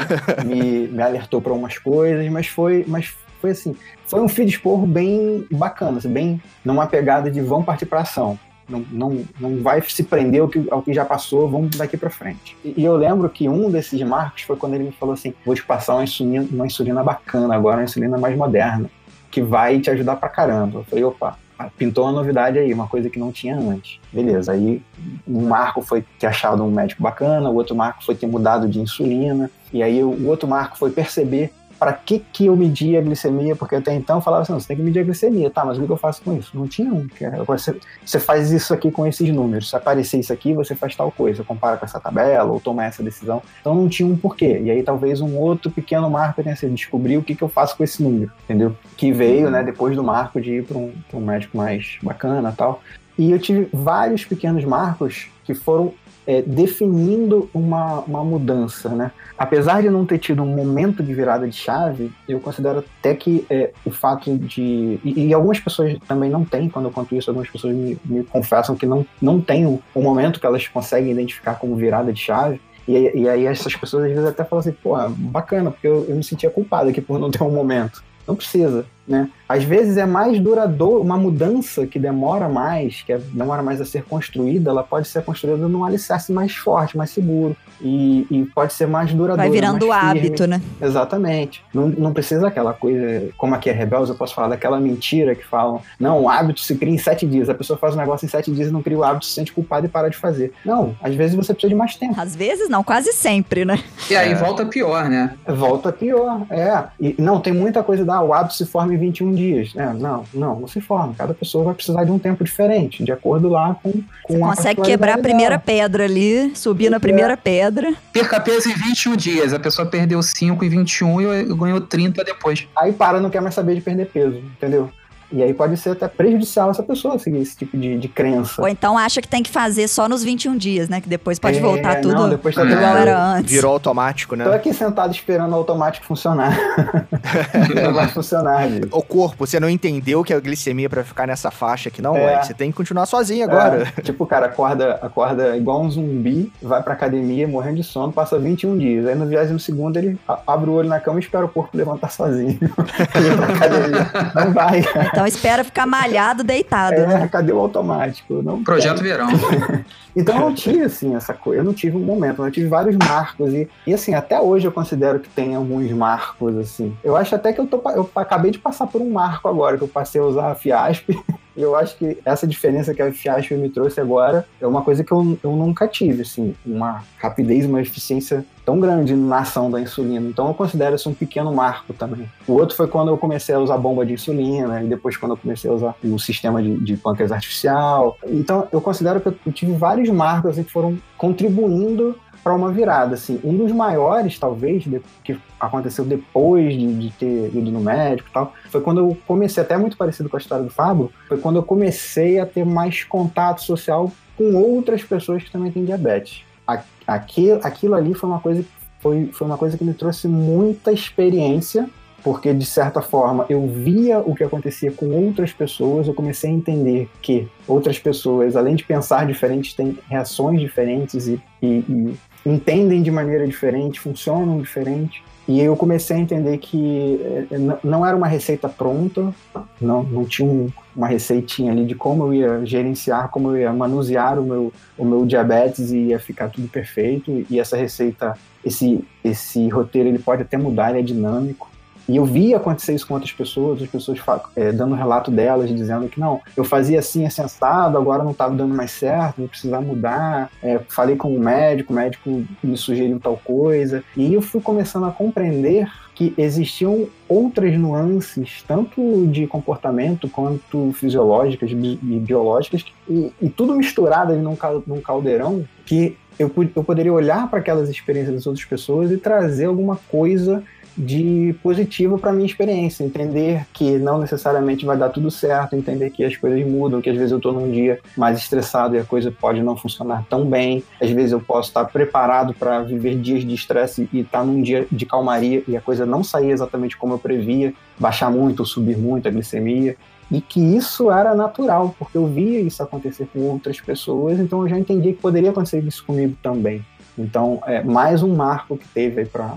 me, me alertou para umas coisas, mas foi, mas foi assim, foi um feed esporro bem bacana, assim, bem numa pegada de vão partir para ação não, não, não vai se prender ao que, ao que já passou, vamos daqui para frente. E, e, eu lembro que um desses marcos foi quando ele me falou assim: vou te passar uma insulina, uma insulina bacana agora, uma insulina mais moderna, que vai te ajudar pra caramba. Eu falei: opa, pintou uma novidade aí, uma coisa que não tinha antes. Beleza, aí um marco foi ter achado um médico bacana, o outro marco foi ter mudado de insulina, e aí o outro marco foi perceber para que que eu media a glicemia, porque até então falava assim, você tem que medir a glicemia, tá, mas o que eu faço com isso? Não tinha um. Você, você faz isso aqui com esses números, se aparecer isso aqui, você faz tal coisa, compara com essa tabela, ou toma essa decisão. Então não tinha um porquê. E aí talvez um outro pequeno marco tenha sido descobrir o que, que eu faço com esse número, entendeu? Que veio, né, depois do marco de ir para um, um médico mais bacana tal. E eu tive vários pequenos marcos que foram é, definindo uma, uma mudança, né? Apesar de não ter tido um momento de virada de chave, eu considero até que é, o fato de... E, e, algumas pessoas também não têm, quando eu conto isso, algumas pessoas me, me confessam que não, não tem o, o momento que elas conseguem identificar como virada de chave, e, e, aí essas pessoas às vezes até falam assim, pô, bacana, porque eu, eu me sentia culpado aqui por não ter um momento. Não precisa né? Às vezes é mais duradouro, uma mudança que demora mais, que é, demora mais a ser construída, ela pode ser construída num alicerce mais forte, mais seguro, e, e pode ser mais duradoura. Vai virando hábito, né? Exatamente. Não, não precisa aquela coisa, como aqui é rebelde, eu posso falar daquela mentira que falam, não, o hábito se cria em sete dias, a pessoa faz um negócio em sete dias e não cria o hábito, se sente culpado e para de fazer. Não, às vezes você precisa de mais tempo. Às vezes não, quase sempre, né? E aí é. volta pior, né? Volta pior, é. E não, tem muita coisa da, ah, o hábito se forma em 21 dias. É, não, não, não se forma. Cada pessoa vai precisar de um tempo diferente, de acordo lá com, com Você consegue quebrar a primeira dela. pedra ali, subir é. na primeira pedra. Perca peso em 21 dias. A pessoa perdeu 5 em 21 e ganhou 30 depois. Aí para, não quer mais saber de perder peso, entendeu? E aí pode ser até prejudicial essa pessoa seguir esse tipo de, de crença. Ou então acha que tem que fazer só nos 21 dias, né? Que depois pode é, voltar tudo não, depois tá igual era antes. Virou automático, né? Tô aqui sentado esperando o automático funcionar. <laughs> não vai funcionar, gente. O corpo, você não entendeu que a glicemia para ficar nessa faixa aqui, não, é. Você tem que continuar sozinho agora. É. Tipo, o cara acorda, acorda igual um zumbi, vai pra academia morrendo de sono, passa 21 dias. Aí no viagem segundo ele abre o olho na cama e espera o corpo levantar sozinho. <laughs> não vai. Então, então espera ficar malhado, deitado. É, né? cadê o automático? Não Projeto Verão. <laughs> então eu não tive, assim, essa coisa. Eu não tive um momento, eu tive vários marcos. E, e, assim, até hoje eu considero que tem alguns marcos, assim. Eu acho até que eu, tô, eu acabei de passar por um marco agora, que eu passei a usar a Fiasp. <laughs> Eu acho que essa diferença que a Fiasp me trouxe agora é uma coisa que eu, eu nunca tive, assim, uma rapidez, uma eficiência tão grande na ação da insulina. Então eu considero isso um pequeno marco também. O outro foi quando eu comecei a usar bomba de insulina, e depois quando eu comecei a usar o sistema de, de pâncreas artificial. Então eu considero que eu tive vários marcos assim, que foram contribuindo para uma virada. Assim. Um dos maiores, talvez, de, que aconteceu depois de, de, ter ido no médico e tal, foi quando eu comecei, até muito parecido com a história do Fábio, foi quando eu comecei a ter mais contato social com outras pessoas que também têm diabetes. Aquilo, aquilo ali foi uma coisa foi, foi uma coisa que me trouxe muita experiência porque de certa forma eu via o que acontecia com outras pessoas, eu comecei a entender que outras pessoas, além de pensar diferente, têm reações diferentes e, e, e entendem de maneira diferente, funcionam diferente. E eu comecei a entender que eh, não era uma receita pronta, não, não tinha uma receitinha ali de como eu ia gerenciar, como eu ia manusear o meu, o meu diabetes e ia ficar tudo perfeito. E essa receita, esse, esse roteiro, ele pode até mudar, ele é dinâmico. E eu vi acontecer isso com outras pessoas, as pessoas é, dando relato delas, dizendo que não, eu fazia assim, assim, assado, agora não estava dando mais certo, vou precisar mudar. É, falei com o médico, o médico me sugeriu tal coisa. E eu fui começando a compreender que existiam outras nuances, tanto de comportamento quanto fisiológicas e biológicas, e, e tudo misturado ali num, num caldeirão, que eu, eu poderia olhar para aquelas experiências das outras pessoas e trazer alguma coisa de positivo para minha experiência, entender que não necessariamente vai dar tudo certo, entender que as coisas mudam, que às vezes eu estou num dia mais estressado e a coisa pode não funcionar tão bem, às vezes eu posso estar preparado para viver dias de estresse e estar num dia de calmaria e a coisa não sair exatamente como eu previa, baixar muito ou subir muito a glicemia, e que isso era natural, porque eu via isso acontecer com outras pessoas, então eu já entendi que poderia acontecer isso comigo também. Então, é mais um marco que teve para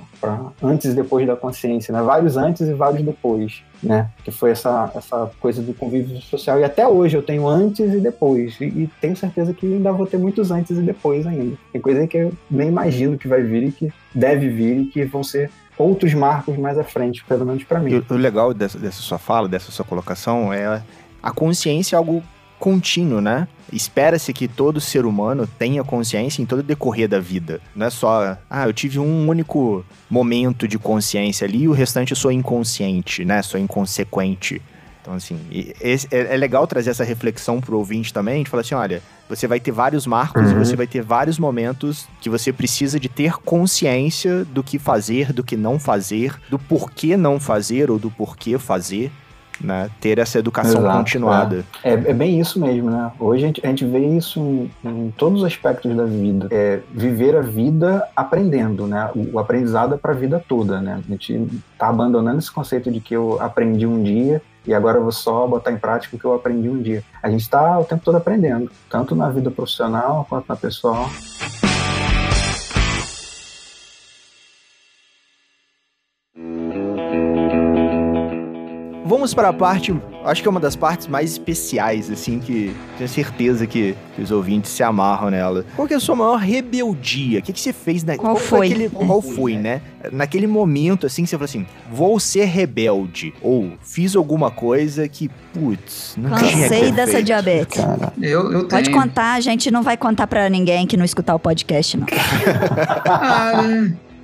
antes e depois da consciência, né? Vários antes e vários depois, né? Que foi essa, essa coisa do convívio social. E até hoje eu tenho antes e depois. E, e tenho certeza que ainda vou ter muitos antes e depois ainda. Tem coisa que eu nem imagino que vai vir e que deve vir e que vão ser outros marcos mais à frente, pelo menos para mim. O, o legal dessa, dessa sua fala, dessa sua colocação é a consciência é algo contínuo, né? Espera-se que todo ser humano tenha consciência em todo o decorrer da vida. Não é só, ah, eu tive um único momento de consciência ali e o restante eu sou inconsciente, né? Sou inconsequente. Então, assim, é, é, legal trazer essa reflexão pro ouvinte também, de falar assim, olha, você vai ter vários marcos uhum. e você vai ter vários momentos que você precisa de ter consciência do que fazer, do que não fazer, do porquê não fazer ou do porquê fazer né? Ter essa educação Exato, continuada. É. é. É, bem isso mesmo, né? Hoje a gente, a gente vê isso em, em, todos os aspectos da vida. É viver a vida aprendendo, né? O, o aprendizado é para a vida toda, né? A gente tá abandonando esse conceito de que eu aprendi um dia e agora eu vou só botar em prática o que eu aprendi um dia. A gente está o tempo todo aprendendo, tanto na vida profissional quanto na pessoal. Vamos para a parte, acho que é uma das partes mais especiais, assim, que tenho certeza que, que os ouvintes se amarram nela. Qual que é a sua maior rebeldia? O que, que você fez na... Qual foi? Aquele... Qual foi, né? Naquele momento, assim, que você falou assim, vou ser rebelde. Ou fiz alguma coisa que, putz, não tinha que Cansei dessa feito. diabetes. Cara, Eu, eu Pode tenho. contar, a gente não vai contar pra ninguém que não escutar o podcast, não. <laughs> Ah,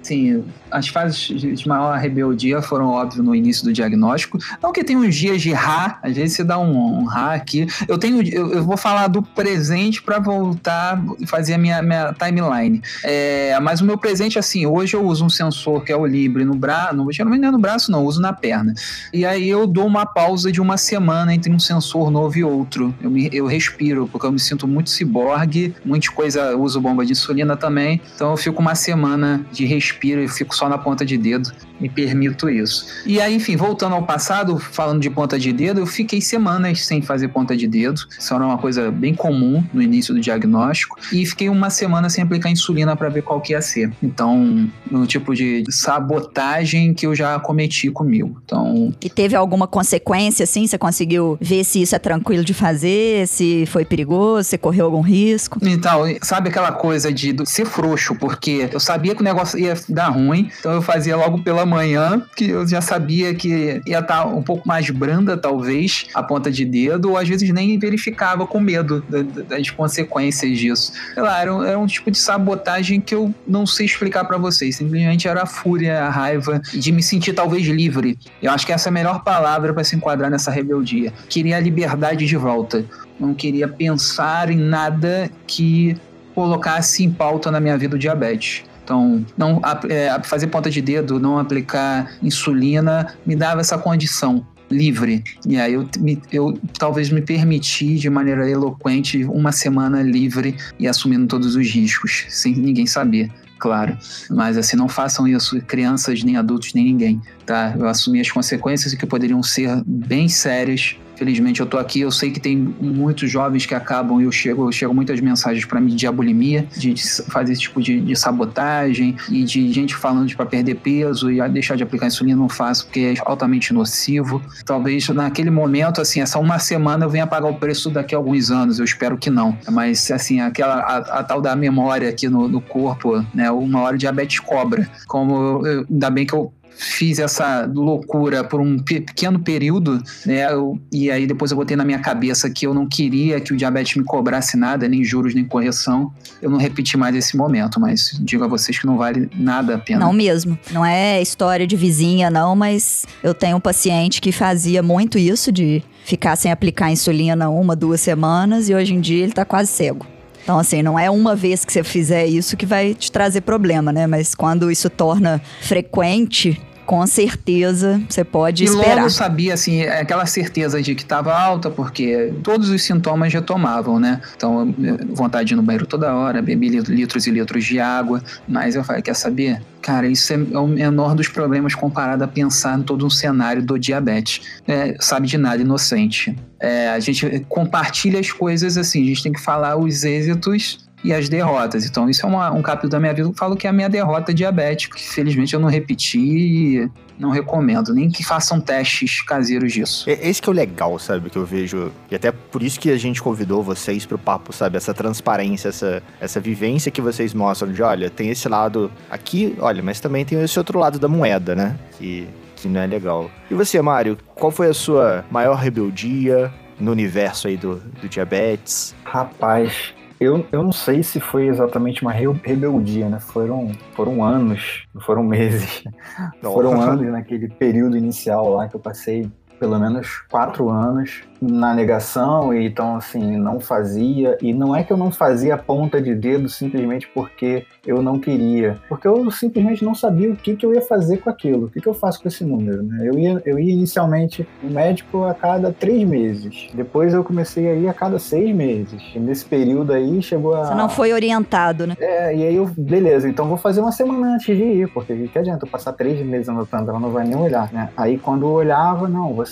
sim, as fases de maior rebeldia foram, óbvio, no início do diagnóstico. Não que tem uns dias de rá, às vezes você dá um, um rá aqui. Eu tenho, eu, eu vou falar do presente para voltar e fazer a minha, minha timeline. É, mas o meu presente, assim, hoje eu uso um sensor que é o Libre no braço, não, geralmente não é no braço, não, uso na perna. E aí eu dou uma pausa de uma semana entre um sensor novo e outro. Eu, me, eu respiro, porque eu me sinto muito ciborgue, muita coisa, uso bomba de insulina também. Então eu fico uma semana de respiro e fico só na ponta de dedo. Me permito isso. E aí, enfim, voltando ao passado, falando de ponta de dedo, eu fiquei semanas sem fazer ponta de dedo. Isso era uma coisa bem comum no início do diagnóstico. E fiquei uma semana sem aplicar insulina para ver qual que ia ser. Então, um tipo de sabotagem que eu já cometi comigo. Então, E teve alguma consequência, assim? Você conseguiu ver se isso é tranquilo de fazer, se foi perigoso, se correu algum risco? Então, sabe aquela coisa de ser frouxo, porque eu sabia que o negócio ia dar ruim, então eu fazia logo pela manhã, que eu já sabia que ia estar um pouco mais branda, talvez, a ponta de dedo, ou às vezes nem verificava com medo da- da- das consequências disso. Sei lá, era um, era um tipo de sabotagem que eu não sei explicar pra vocês, simplesmente era a fúria, a raiva de me sentir talvez livre. Eu acho que essa é a melhor palavra pra se enquadrar nessa rebeldia. Queria a liberdade de volta. Não queria pensar em nada que colocasse em pauta na minha vida o diabetes. Então, não é, fazer ponta de dedo, não aplicar insulina, me dava essa condição livre. E aí eu, eu talvez me permiti de maneira eloquente uma semana livre e assumindo todos os riscos, sem ninguém saber. Claro, mas assim, não façam isso, crianças, nem adultos, nem ninguém, tá? Eu assumi as consequências que poderiam ser bem sérias. Felizmente eu tô aqui, eu sei que tem muitos jovens que acabam eu chego, chego muitas mensagens para mim de abulimia, de fazer esse tipo de, de sabotagem e de gente falando para perder peso e deixar de aplicar insulina não faço porque é altamente nocivo. Talvez naquele momento, assim, essa uma semana eu venha pagar o preço daqui a alguns anos, eu espero que não. Mas assim, aquela a, a tal da memória aqui no, no corpo, né? Uma hora o diabetes cobra. Como eu- ainda bem que eu fiz essa loucura por um pe- pequeno período, né? eu- e aí depois eu botei na minha cabeça que eu não queria que o diabetes me cobrasse nada, nem juros, nem correção. Eu não repeti mais esse momento, mas digo a vocês que não vale nada a pena. Não mesmo. Não é história de vizinha, não, mas eu tenho um paciente que fazia muito isso de ficar sem aplicar insulina uma, duas semanas e hoje em dia ele tá quase cego. Então, assim, não é uma vez que você fizer isso que vai te trazer problema, né? Mas quando isso torna frequente, com certeza você pode E esperar. logo sabia, assim, aquela certeza de que estava alta, porque todos os sintomas retomavam, né? Então, vontade de ir no banheiro toda hora, bebi lit- litros e litros de água. Mas eu falei, quer saber? Cara, isso é é o menor dos problemas comparado a pensar em todo um cenário do diabetes. É, sabe de nada, inocente. É, a gente compartilha as coisas assim, a gente tem que falar os êxitos e as derrotas. Então, isso é uma- um capítulo da minha vida que eu falo que é a minha derrota diabética, que felizmente eu não repeti e não recomendo. Nem que façam testes caseiros disso. É- Esse que é o legal, sabe, que eu vejo. E até por isso que a gente convidou vocês pro papo, sabe? Essa transparência, essa, essa vivência que vocês mostram de, olha, tem esse lado aqui, olha, mas também tem esse outro lado da moeda, né? Que, que não é legal. E você, Mário, qual foi a sua maior rebeldia no universo aí do, do diabetes? Rapaz, eu, eu não sei se foi exatamente uma re- rebeldia, né? Foram, foram anos, não foram meses. <laughs> Foram anos naquele período inicial lá que eu passei pelo menos quatro anos na negação e então assim não fazia e não é que eu não fazia ponta de dedo simplesmente porque eu não queria porque eu simplesmente não sabia o que, que eu ia fazer com aquilo o que, que eu faço com esse número né? eu ia eu ia inicialmente no médico a cada três meses depois eu comecei a ir a cada seis meses e nesse período aí chegou a Você não foi orientado, né? é, e aí eu, beleza, então vou fazer uma semana antes de ir, porque que adianta eu passar três meses anotando, ela não vai nem olhar, né? Aí quando eu olhava, não, você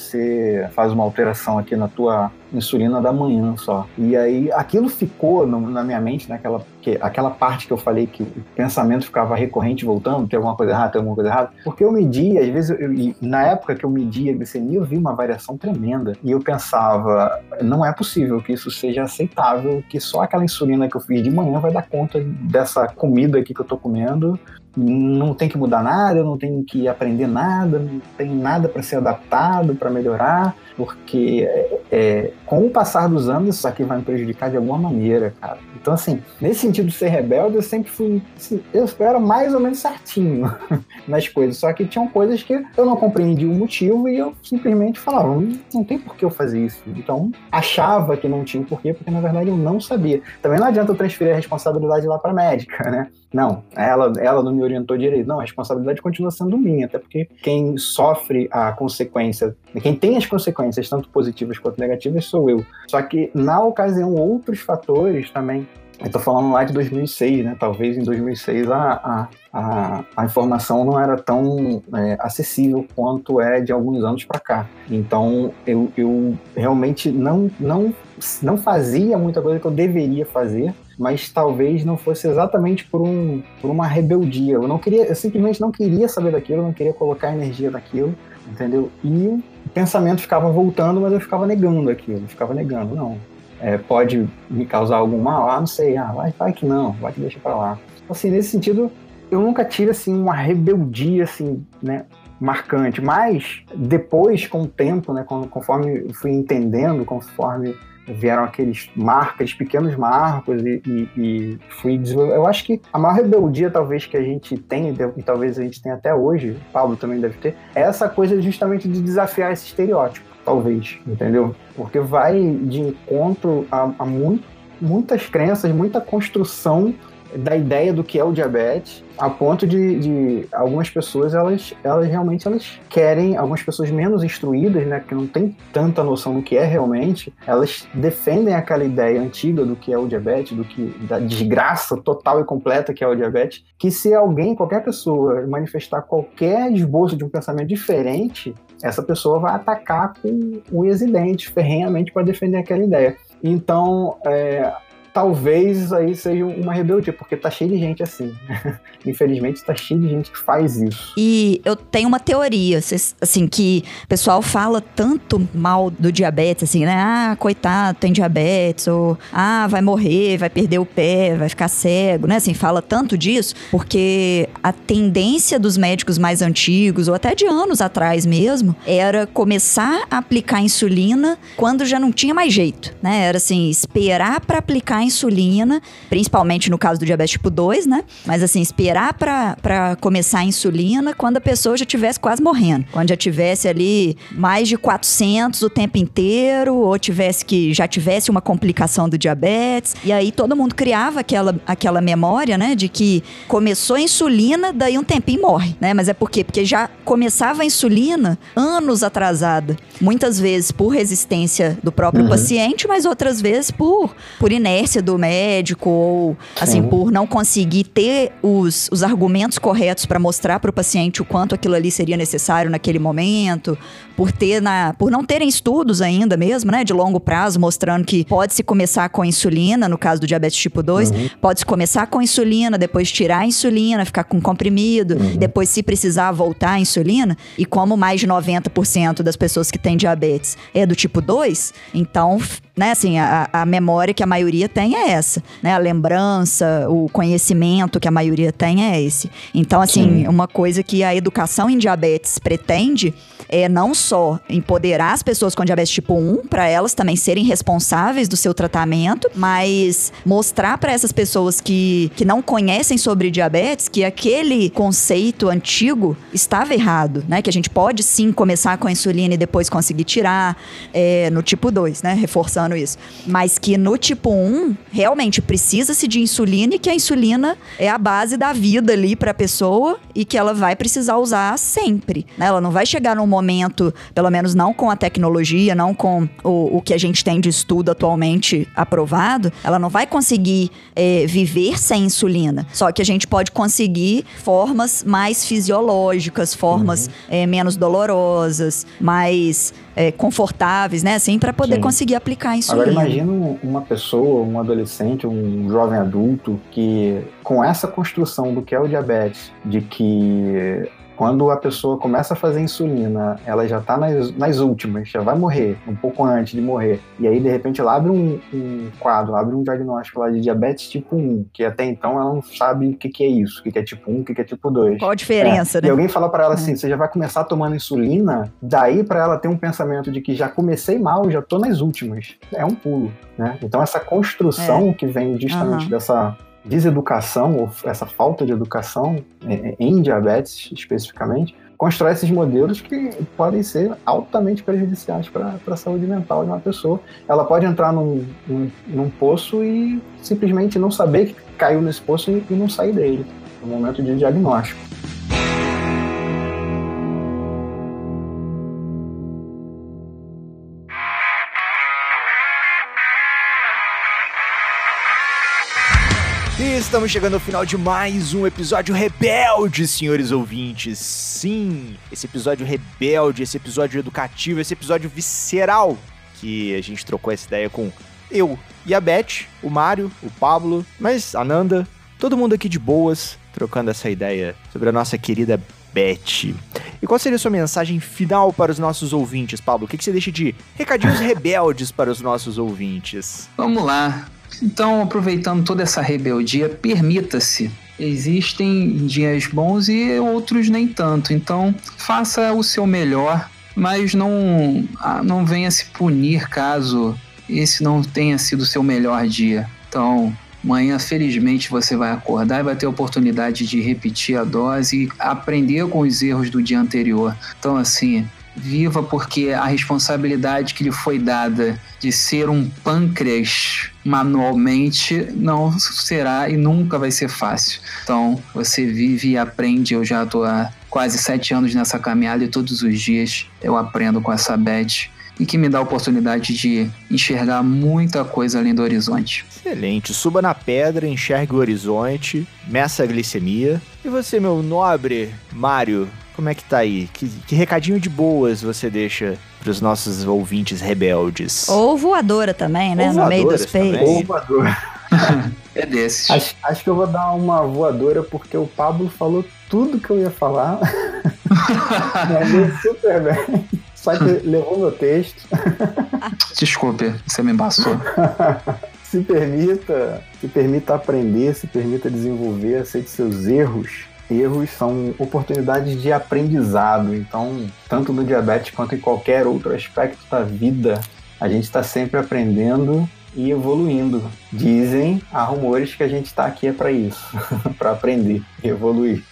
faz uma alteração aqui na tua insulina da manhã só. E aí aquilo ficou no, na minha mente, naquela que, aquela parte que eu falei que o pensamento ficava recorrente voltando, tem alguma coisa errada, tem alguma coisa errada, porque eu media, às vezes, eu, na época que eu media a glicemia, eu vi uma variação tremenda. E eu pensava, não é possível que isso seja aceitável, que só aquela insulina que eu fiz de manhã vai dar conta dessa comida aqui que eu tô comendo não tem que mudar nada, não tem que aprender nada, não tem nada para ser adaptado, para melhorar, porque é, é, com o passar dos anos isso aqui vai me prejudicar de alguma maneira, cara. Então, assim, nesse sentido de ser rebelde, eu sempre fui. Assim, eu era mais ou menos certinho <laughs> nas coisas, só que tinham coisas que eu não compreendia o motivo e eu simplesmente falava, não, não tem por que eu fazer isso. Então, achava que não tinha porquê, porque na verdade eu não sabia. Também não adianta eu transferir a responsabilidade lá para médica, né? Não, ela, ela não me orientou direito. Não, a responsabilidade continua sendo minha, até porque quem sofre a consequência, quem tem as consequências, tanto positivas quanto negativas, sou eu. Só que, na ocasião, outros fatores também. Eu tô falando lá de 2006, né? Talvez em 2006 a, a, a, a informação não era tão é, acessível quanto é de alguns anos para cá. Então, eu, eu realmente não, não, não fazia muita coisa que eu deveria fazer mas talvez não fosse exatamente por, um, por uma rebeldia. Eu não queria, eu simplesmente não queria saber daquilo, não queria colocar energia naquilo, entendeu? E o pensamento ficava voltando, mas eu ficava negando aquilo, ficava negando, não. É, pode me causar algum mal? Ah, não sei, ah, vai, vai que não, vai que deixa para lá. Assim, nesse sentido, eu nunca tive assim uma rebeldia assim, né, marcante, mas depois com o tempo, né, conforme fui entendendo, conforme vieram aqueles marcos, pequenos marcos e, e, e fui. Eu acho que a maior rebeldia talvez que a gente tem, e talvez a gente tenha até hoje, o Pablo também deve ter, é essa coisa justamente de desafiar esse estereótipo, talvez, entendeu? Porque vai de encontro a, a muito, muitas crenças, muita construção da ideia do que é o diabetes, a ponto de, de, algumas pessoas elas, elas realmente elas querem, algumas pessoas menos instruídas, né, que não tem tanta noção do que é realmente, elas defendem aquela ideia antiga do que é o diabetes, do que da desgraça total e completa que é o diabetes, que se alguém, qualquer pessoa manifestar qualquer esboço de um pensamento diferente, essa pessoa vai atacar com o e ferrenhamente para defender aquela ideia. Então, é, talvez aí seja uma rebeldia, porque tá cheio de gente assim. <laughs> Infelizmente, tá cheio de gente que faz isso. E eu tenho uma teoria, assim, que o pessoal fala tanto mal do diabetes, assim, né? Ah, coitado, tem diabetes, ou ah, vai morrer, vai perder o pé, vai ficar cego, né? Assim, fala tanto disso, porque a tendência dos médicos mais antigos, ou até de anos atrás mesmo, era começar a aplicar insulina quando já não tinha mais jeito, né? Era assim, esperar para aplicar insulina, principalmente no caso do diabetes tipo 2, né? Mas assim, esperar para começar a insulina quando a pessoa já tivesse quase morrendo. Quando já tivesse ali mais de 400 o tempo inteiro, ou tivesse que já tivesse uma complicação do diabetes. E aí todo mundo criava aquela, aquela memória, né, de que começou a insulina, daí um tempinho morre, né? Mas é por quê? Porque já começava a insulina anos atrasada. Muitas vezes por resistência do próprio uhum. paciente, mas outras vezes por, por inércia do médico ou assim Sim. por não conseguir ter os, os argumentos corretos para mostrar para o paciente o quanto aquilo ali seria necessário naquele momento, por ter na por não terem estudos ainda mesmo, né, de longo prazo mostrando que pode se começar com insulina, no caso do diabetes tipo 2, uhum. pode se começar com insulina, depois tirar a insulina, ficar com comprimido, uhum. depois se precisar voltar a insulina, e como mais de 90% das pessoas que têm diabetes é do tipo 2, então né, assim, a, a memória que a maioria tem é essa, né? A lembrança, o conhecimento que a maioria tem é esse. Então, assim, Sim. uma coisa que a educação em diabetes pretende é não só empoderar as pessoas com diabetes tipo 1 para elas também serem responsáveis do seu tratamento, mas mostrar para essas pessoas que, que não conhecem sobre diabetes que aquele conceito antigo estava errado, né? Que a gente pode sim começar com a insulina e depois conseguir tirar é, no tipo 2, né? Reforçando falando isso. Mas que no tipo 1, realmente precisa-se de insulina e que a insulina é a base da vida ali para a pessoa e que ela vai precisar usar sempre. Né? Ela não vai chegar num momento, pelo menos não com a tecnologia, não com o, o que a gente tem de estudo atualmente aprovado, ela não vai conseguir é, viver sem insulina. Só que a gente pode conseguir formas mais fisiológicas, formas uhum. é, menos dolorosas, mais é, confortáveis, né? Assim, para poder Sim. conseguir aplicar Agora imagina uma pessoa, um adolescente, um jovem adulto que com essa construção do que é o diabetes, de que quando a pessoa começa a fazer insulina, ela já está nas, nas últimas, já vai morrer, um pouco antes de morrer. E aí, de repente, ela abre um, um quadro, abre um diagnóstico lá de diabetes tipo 1, que até então ela não sabe o que, que é isso, o que, que é tipo 1, o que, que é tipo 2. Qual a diferença, é. né? E alguém fala para ela assim: é. você já vai começar tomando insulina, daí para ela ter um pensamento de que já comecei mal, já tô nas últimas. É um pulo, né? Então, essa construção é. que vem justamente uhum. dessa deseducação, ou essa falta de educação é, é, em diabetes especificamente, constrói esses modelos que podem ser altamente prejudiciais para a saúde mental de uma pessoa. Ela pode entrar num, num, num, poço e simplesmente não saber que caiu nesse poço e, e não sair dele no momento de diagnóstico. Estamos chegando ao final de mais um episódio rebelde, senhores ouvintes. Sim, esse episódio rebelde, esse episódio educativo, esse episódio visceral que a gente trocou essa ideia com eu e a Beth, o Mário, o Pablo, mas a Nanda, todo mundo aqui de boas, trocando essa ideia sobre a nossa querida Beth. E qual seria a sua mensagem final para os nossos ouvintes, Pablo? O que, que você deixa de recadinhos <laughs> rebeldes para os nossos ouvintes? Vamos lá. Então, aproveitando toda essa rebeldia, permita-se. Existem dias bons e outros nem tanto. Então, faça o seu melhor, mas não, ah, não venha se punir caso esse não tenha sido o seu melhor dia. Então, Amanhã, felizmente, você vai acordar e vai ter a oportunidade de repetir a dose e aprender com os erros do dia anterior. Então, assim, viva porque a responsabilidade que lhe foi dada de ser um pâncreas manualmente não será e nunca vai ser fácil. Então, você vive e aprende. Eu já estou há quase sete anos nessa caminhada e todos os dias eu aprendo com essa Beth e que me dá a oportunidade de enxergar muita coisa além do horizonte. Excelente. Suba na pedra, enxergue o horizonte, meça a glicemia. E você, meu nobre Mário, como é que tá aí? Que, que recadinho de boas você deixa para os nossos ouvintes rebeldes? Ou voadora também, né? Ou no meio dos peitos. Ou voadora. <laughs> é desses. Acho, acho, que eu vou dar uma voadora porque o Pablo falou tudo que eu ia falar. <laughs> Me super bem. Só que levou meu texto. Desculpe, você me embaçou. se permita, se permita aprender, se permita desenvolver, aceite seus erros erros são oportunidades de aprendizado. Então, tanto no diabetes quanto em qualquer outro aspecto da vida, a gente está sempre aprendendo e evoluindo. Dizem, há rumores que a gente está aqui é para isso, <laughs> para aprender e evoluir.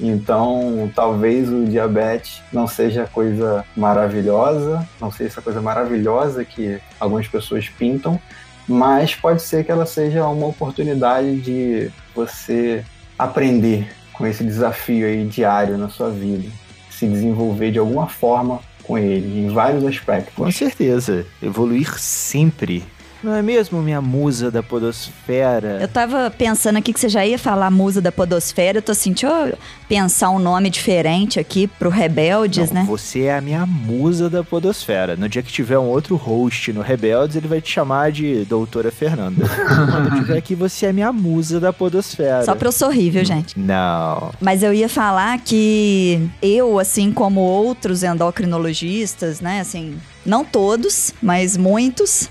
Então, talvez o diabetes não seja coisa maravilhosa, não seja essa coisa maravilhosa que algumas pessoas pintam, mas pode ser que ela seja uma oportunidade de você aprender com esse desafio aí diário na sua vida, se desenvolver de alguma forma com ele, em vários aspectos. Com certeza, evoluir sempre não é mesmo, minha musa da podosfera? Eu tava pensando aqui que você já ia falar musa da podosfera. Eu tô assim, deixa eu pensar um nome diferente aqui pro Rebeldes, Não, né? Você é a minha musa da podosfera. No dia que tiver um outro host no Rebeldes, ele vai te chamar de Doutora Fernanda. Quando eu tiver aqui, você é minha musa da podosfera. Só pra eu sorrir, viu, gente? Não. Mas eu ia falar que eu, assim como outros endocrinologistas, né, assim, não todos, mas muitos,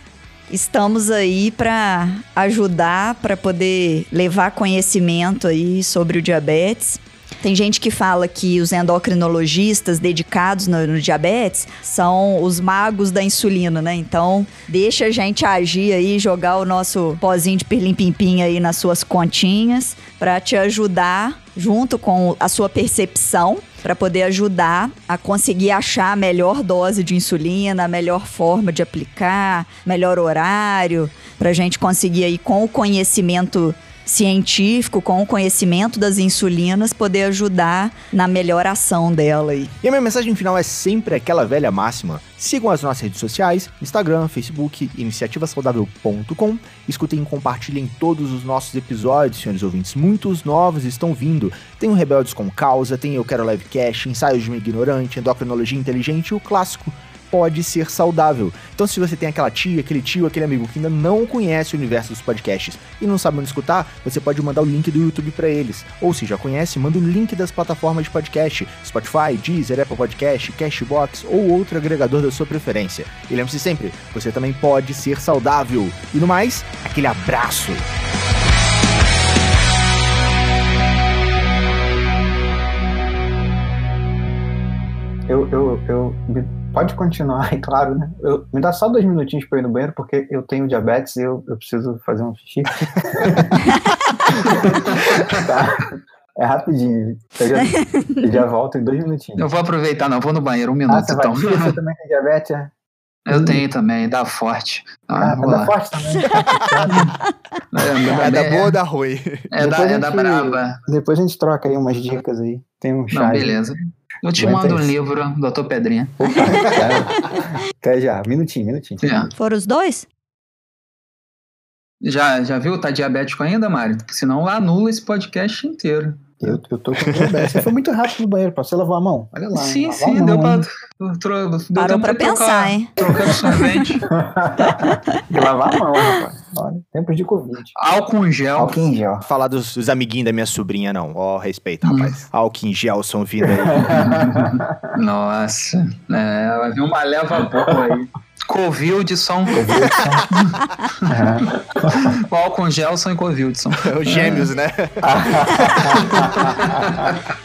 estamos aí para ajudar, para poder levar conhecimento aí sobre o diabetes. Tem gente que fala que os endocrinologistas dedicados no, no, diabetes são os magos da insulina, né? Então, deixa a gente agir aí, jogar o nosso pozinho de pirlim-pim-pim aí nas suas continhas para te ajudar junto com a sua percepção para poder ajudar a conseguir achar a melhor dose de insulina, a melhor forma de aplicar, melhor horário, para a gente conseguir aí com o conhecimento científico, com o conhecimento das insulinas, poder ajudar na melhor ação dela. E a minha mensagem final é sempre aquela velha máxima. Sigam as nossas redes sociais, Instagram, Facebook, iniciativasaudável.com. Escutem e compartilhem todos os nossos episódios, senhores ouvintes. Muitos novos estão vindo. Tem o Rebeldes com Causa, tem Eu Quero Livecast, Ensaios de uma Ignorante, Endocrinologia Inteligente e o clássico pode ser saudável. Então, se você tem aquela tia, aquele tio, aquele amigo que ainda não conhece o universo dos podcasts e não sabe onde escutar, você pode mandar o link do YouTube para eles. Ou se já conhece, manda o link das plataformas de podcast, Spotify, Deezer, Apple Podcast, Cashbox ou outro agregador da sua preferência. E lembre-se sempre, você também pode ser saudável. E no mais, aquele abraço. Eu, pode continuar, <laughs> é claro, né? Eu, me dá só dois minutinhos para ir no banheiro, porque eu tenho diabetes e eu, eu preciso fazer um xixi. <laughs> tá. É rapidinho. Eu já, eu já, volto em dois minutinhos. Eu vou aproveitar, não. Vou no banheiro um minuto, ah, você então. Vai, você também tem diabetes, é? Eu tenho também, dá forte. Ah, ah dá forte também. <laughs> é, é, da boa ou da ruim? É da, é da brava. Depois a gente troca aí umas dicas aí. Tem um chá. Não, beleza. Eu te mando um livro, Doutor Pedrinha. Opa, Até já, minutinho, minutinho. É. Foram os dois? Já, já viu? Tá diabético ainda, Mário? Senão anula esse podcast inteiro. Eu, eu tô com diabetes. Você foi muito rápido no banheiro, Você lavou a mão? Olha lá. Sim, sim, deu pra. Tro, deu Parou pra, pra pensar, trocar, hein? Trocando sorvete. <laughs> <laughs> e lavar a mão, rapaz. Olha, tempos de Covid. Álcool em gel. Álcool em gel. Falar dos, dos amiguinhos da minha sobrinha, não. Ó, oh, respeito, hum. rapaz. Álcool em gel são vindo aí. <laughs> Nossa. É, vai vir uma leva boa aí. Covildson. Covildson. <laughs> é. Álcool Gelson e Covildson. É os gêmeos, né? <laughs>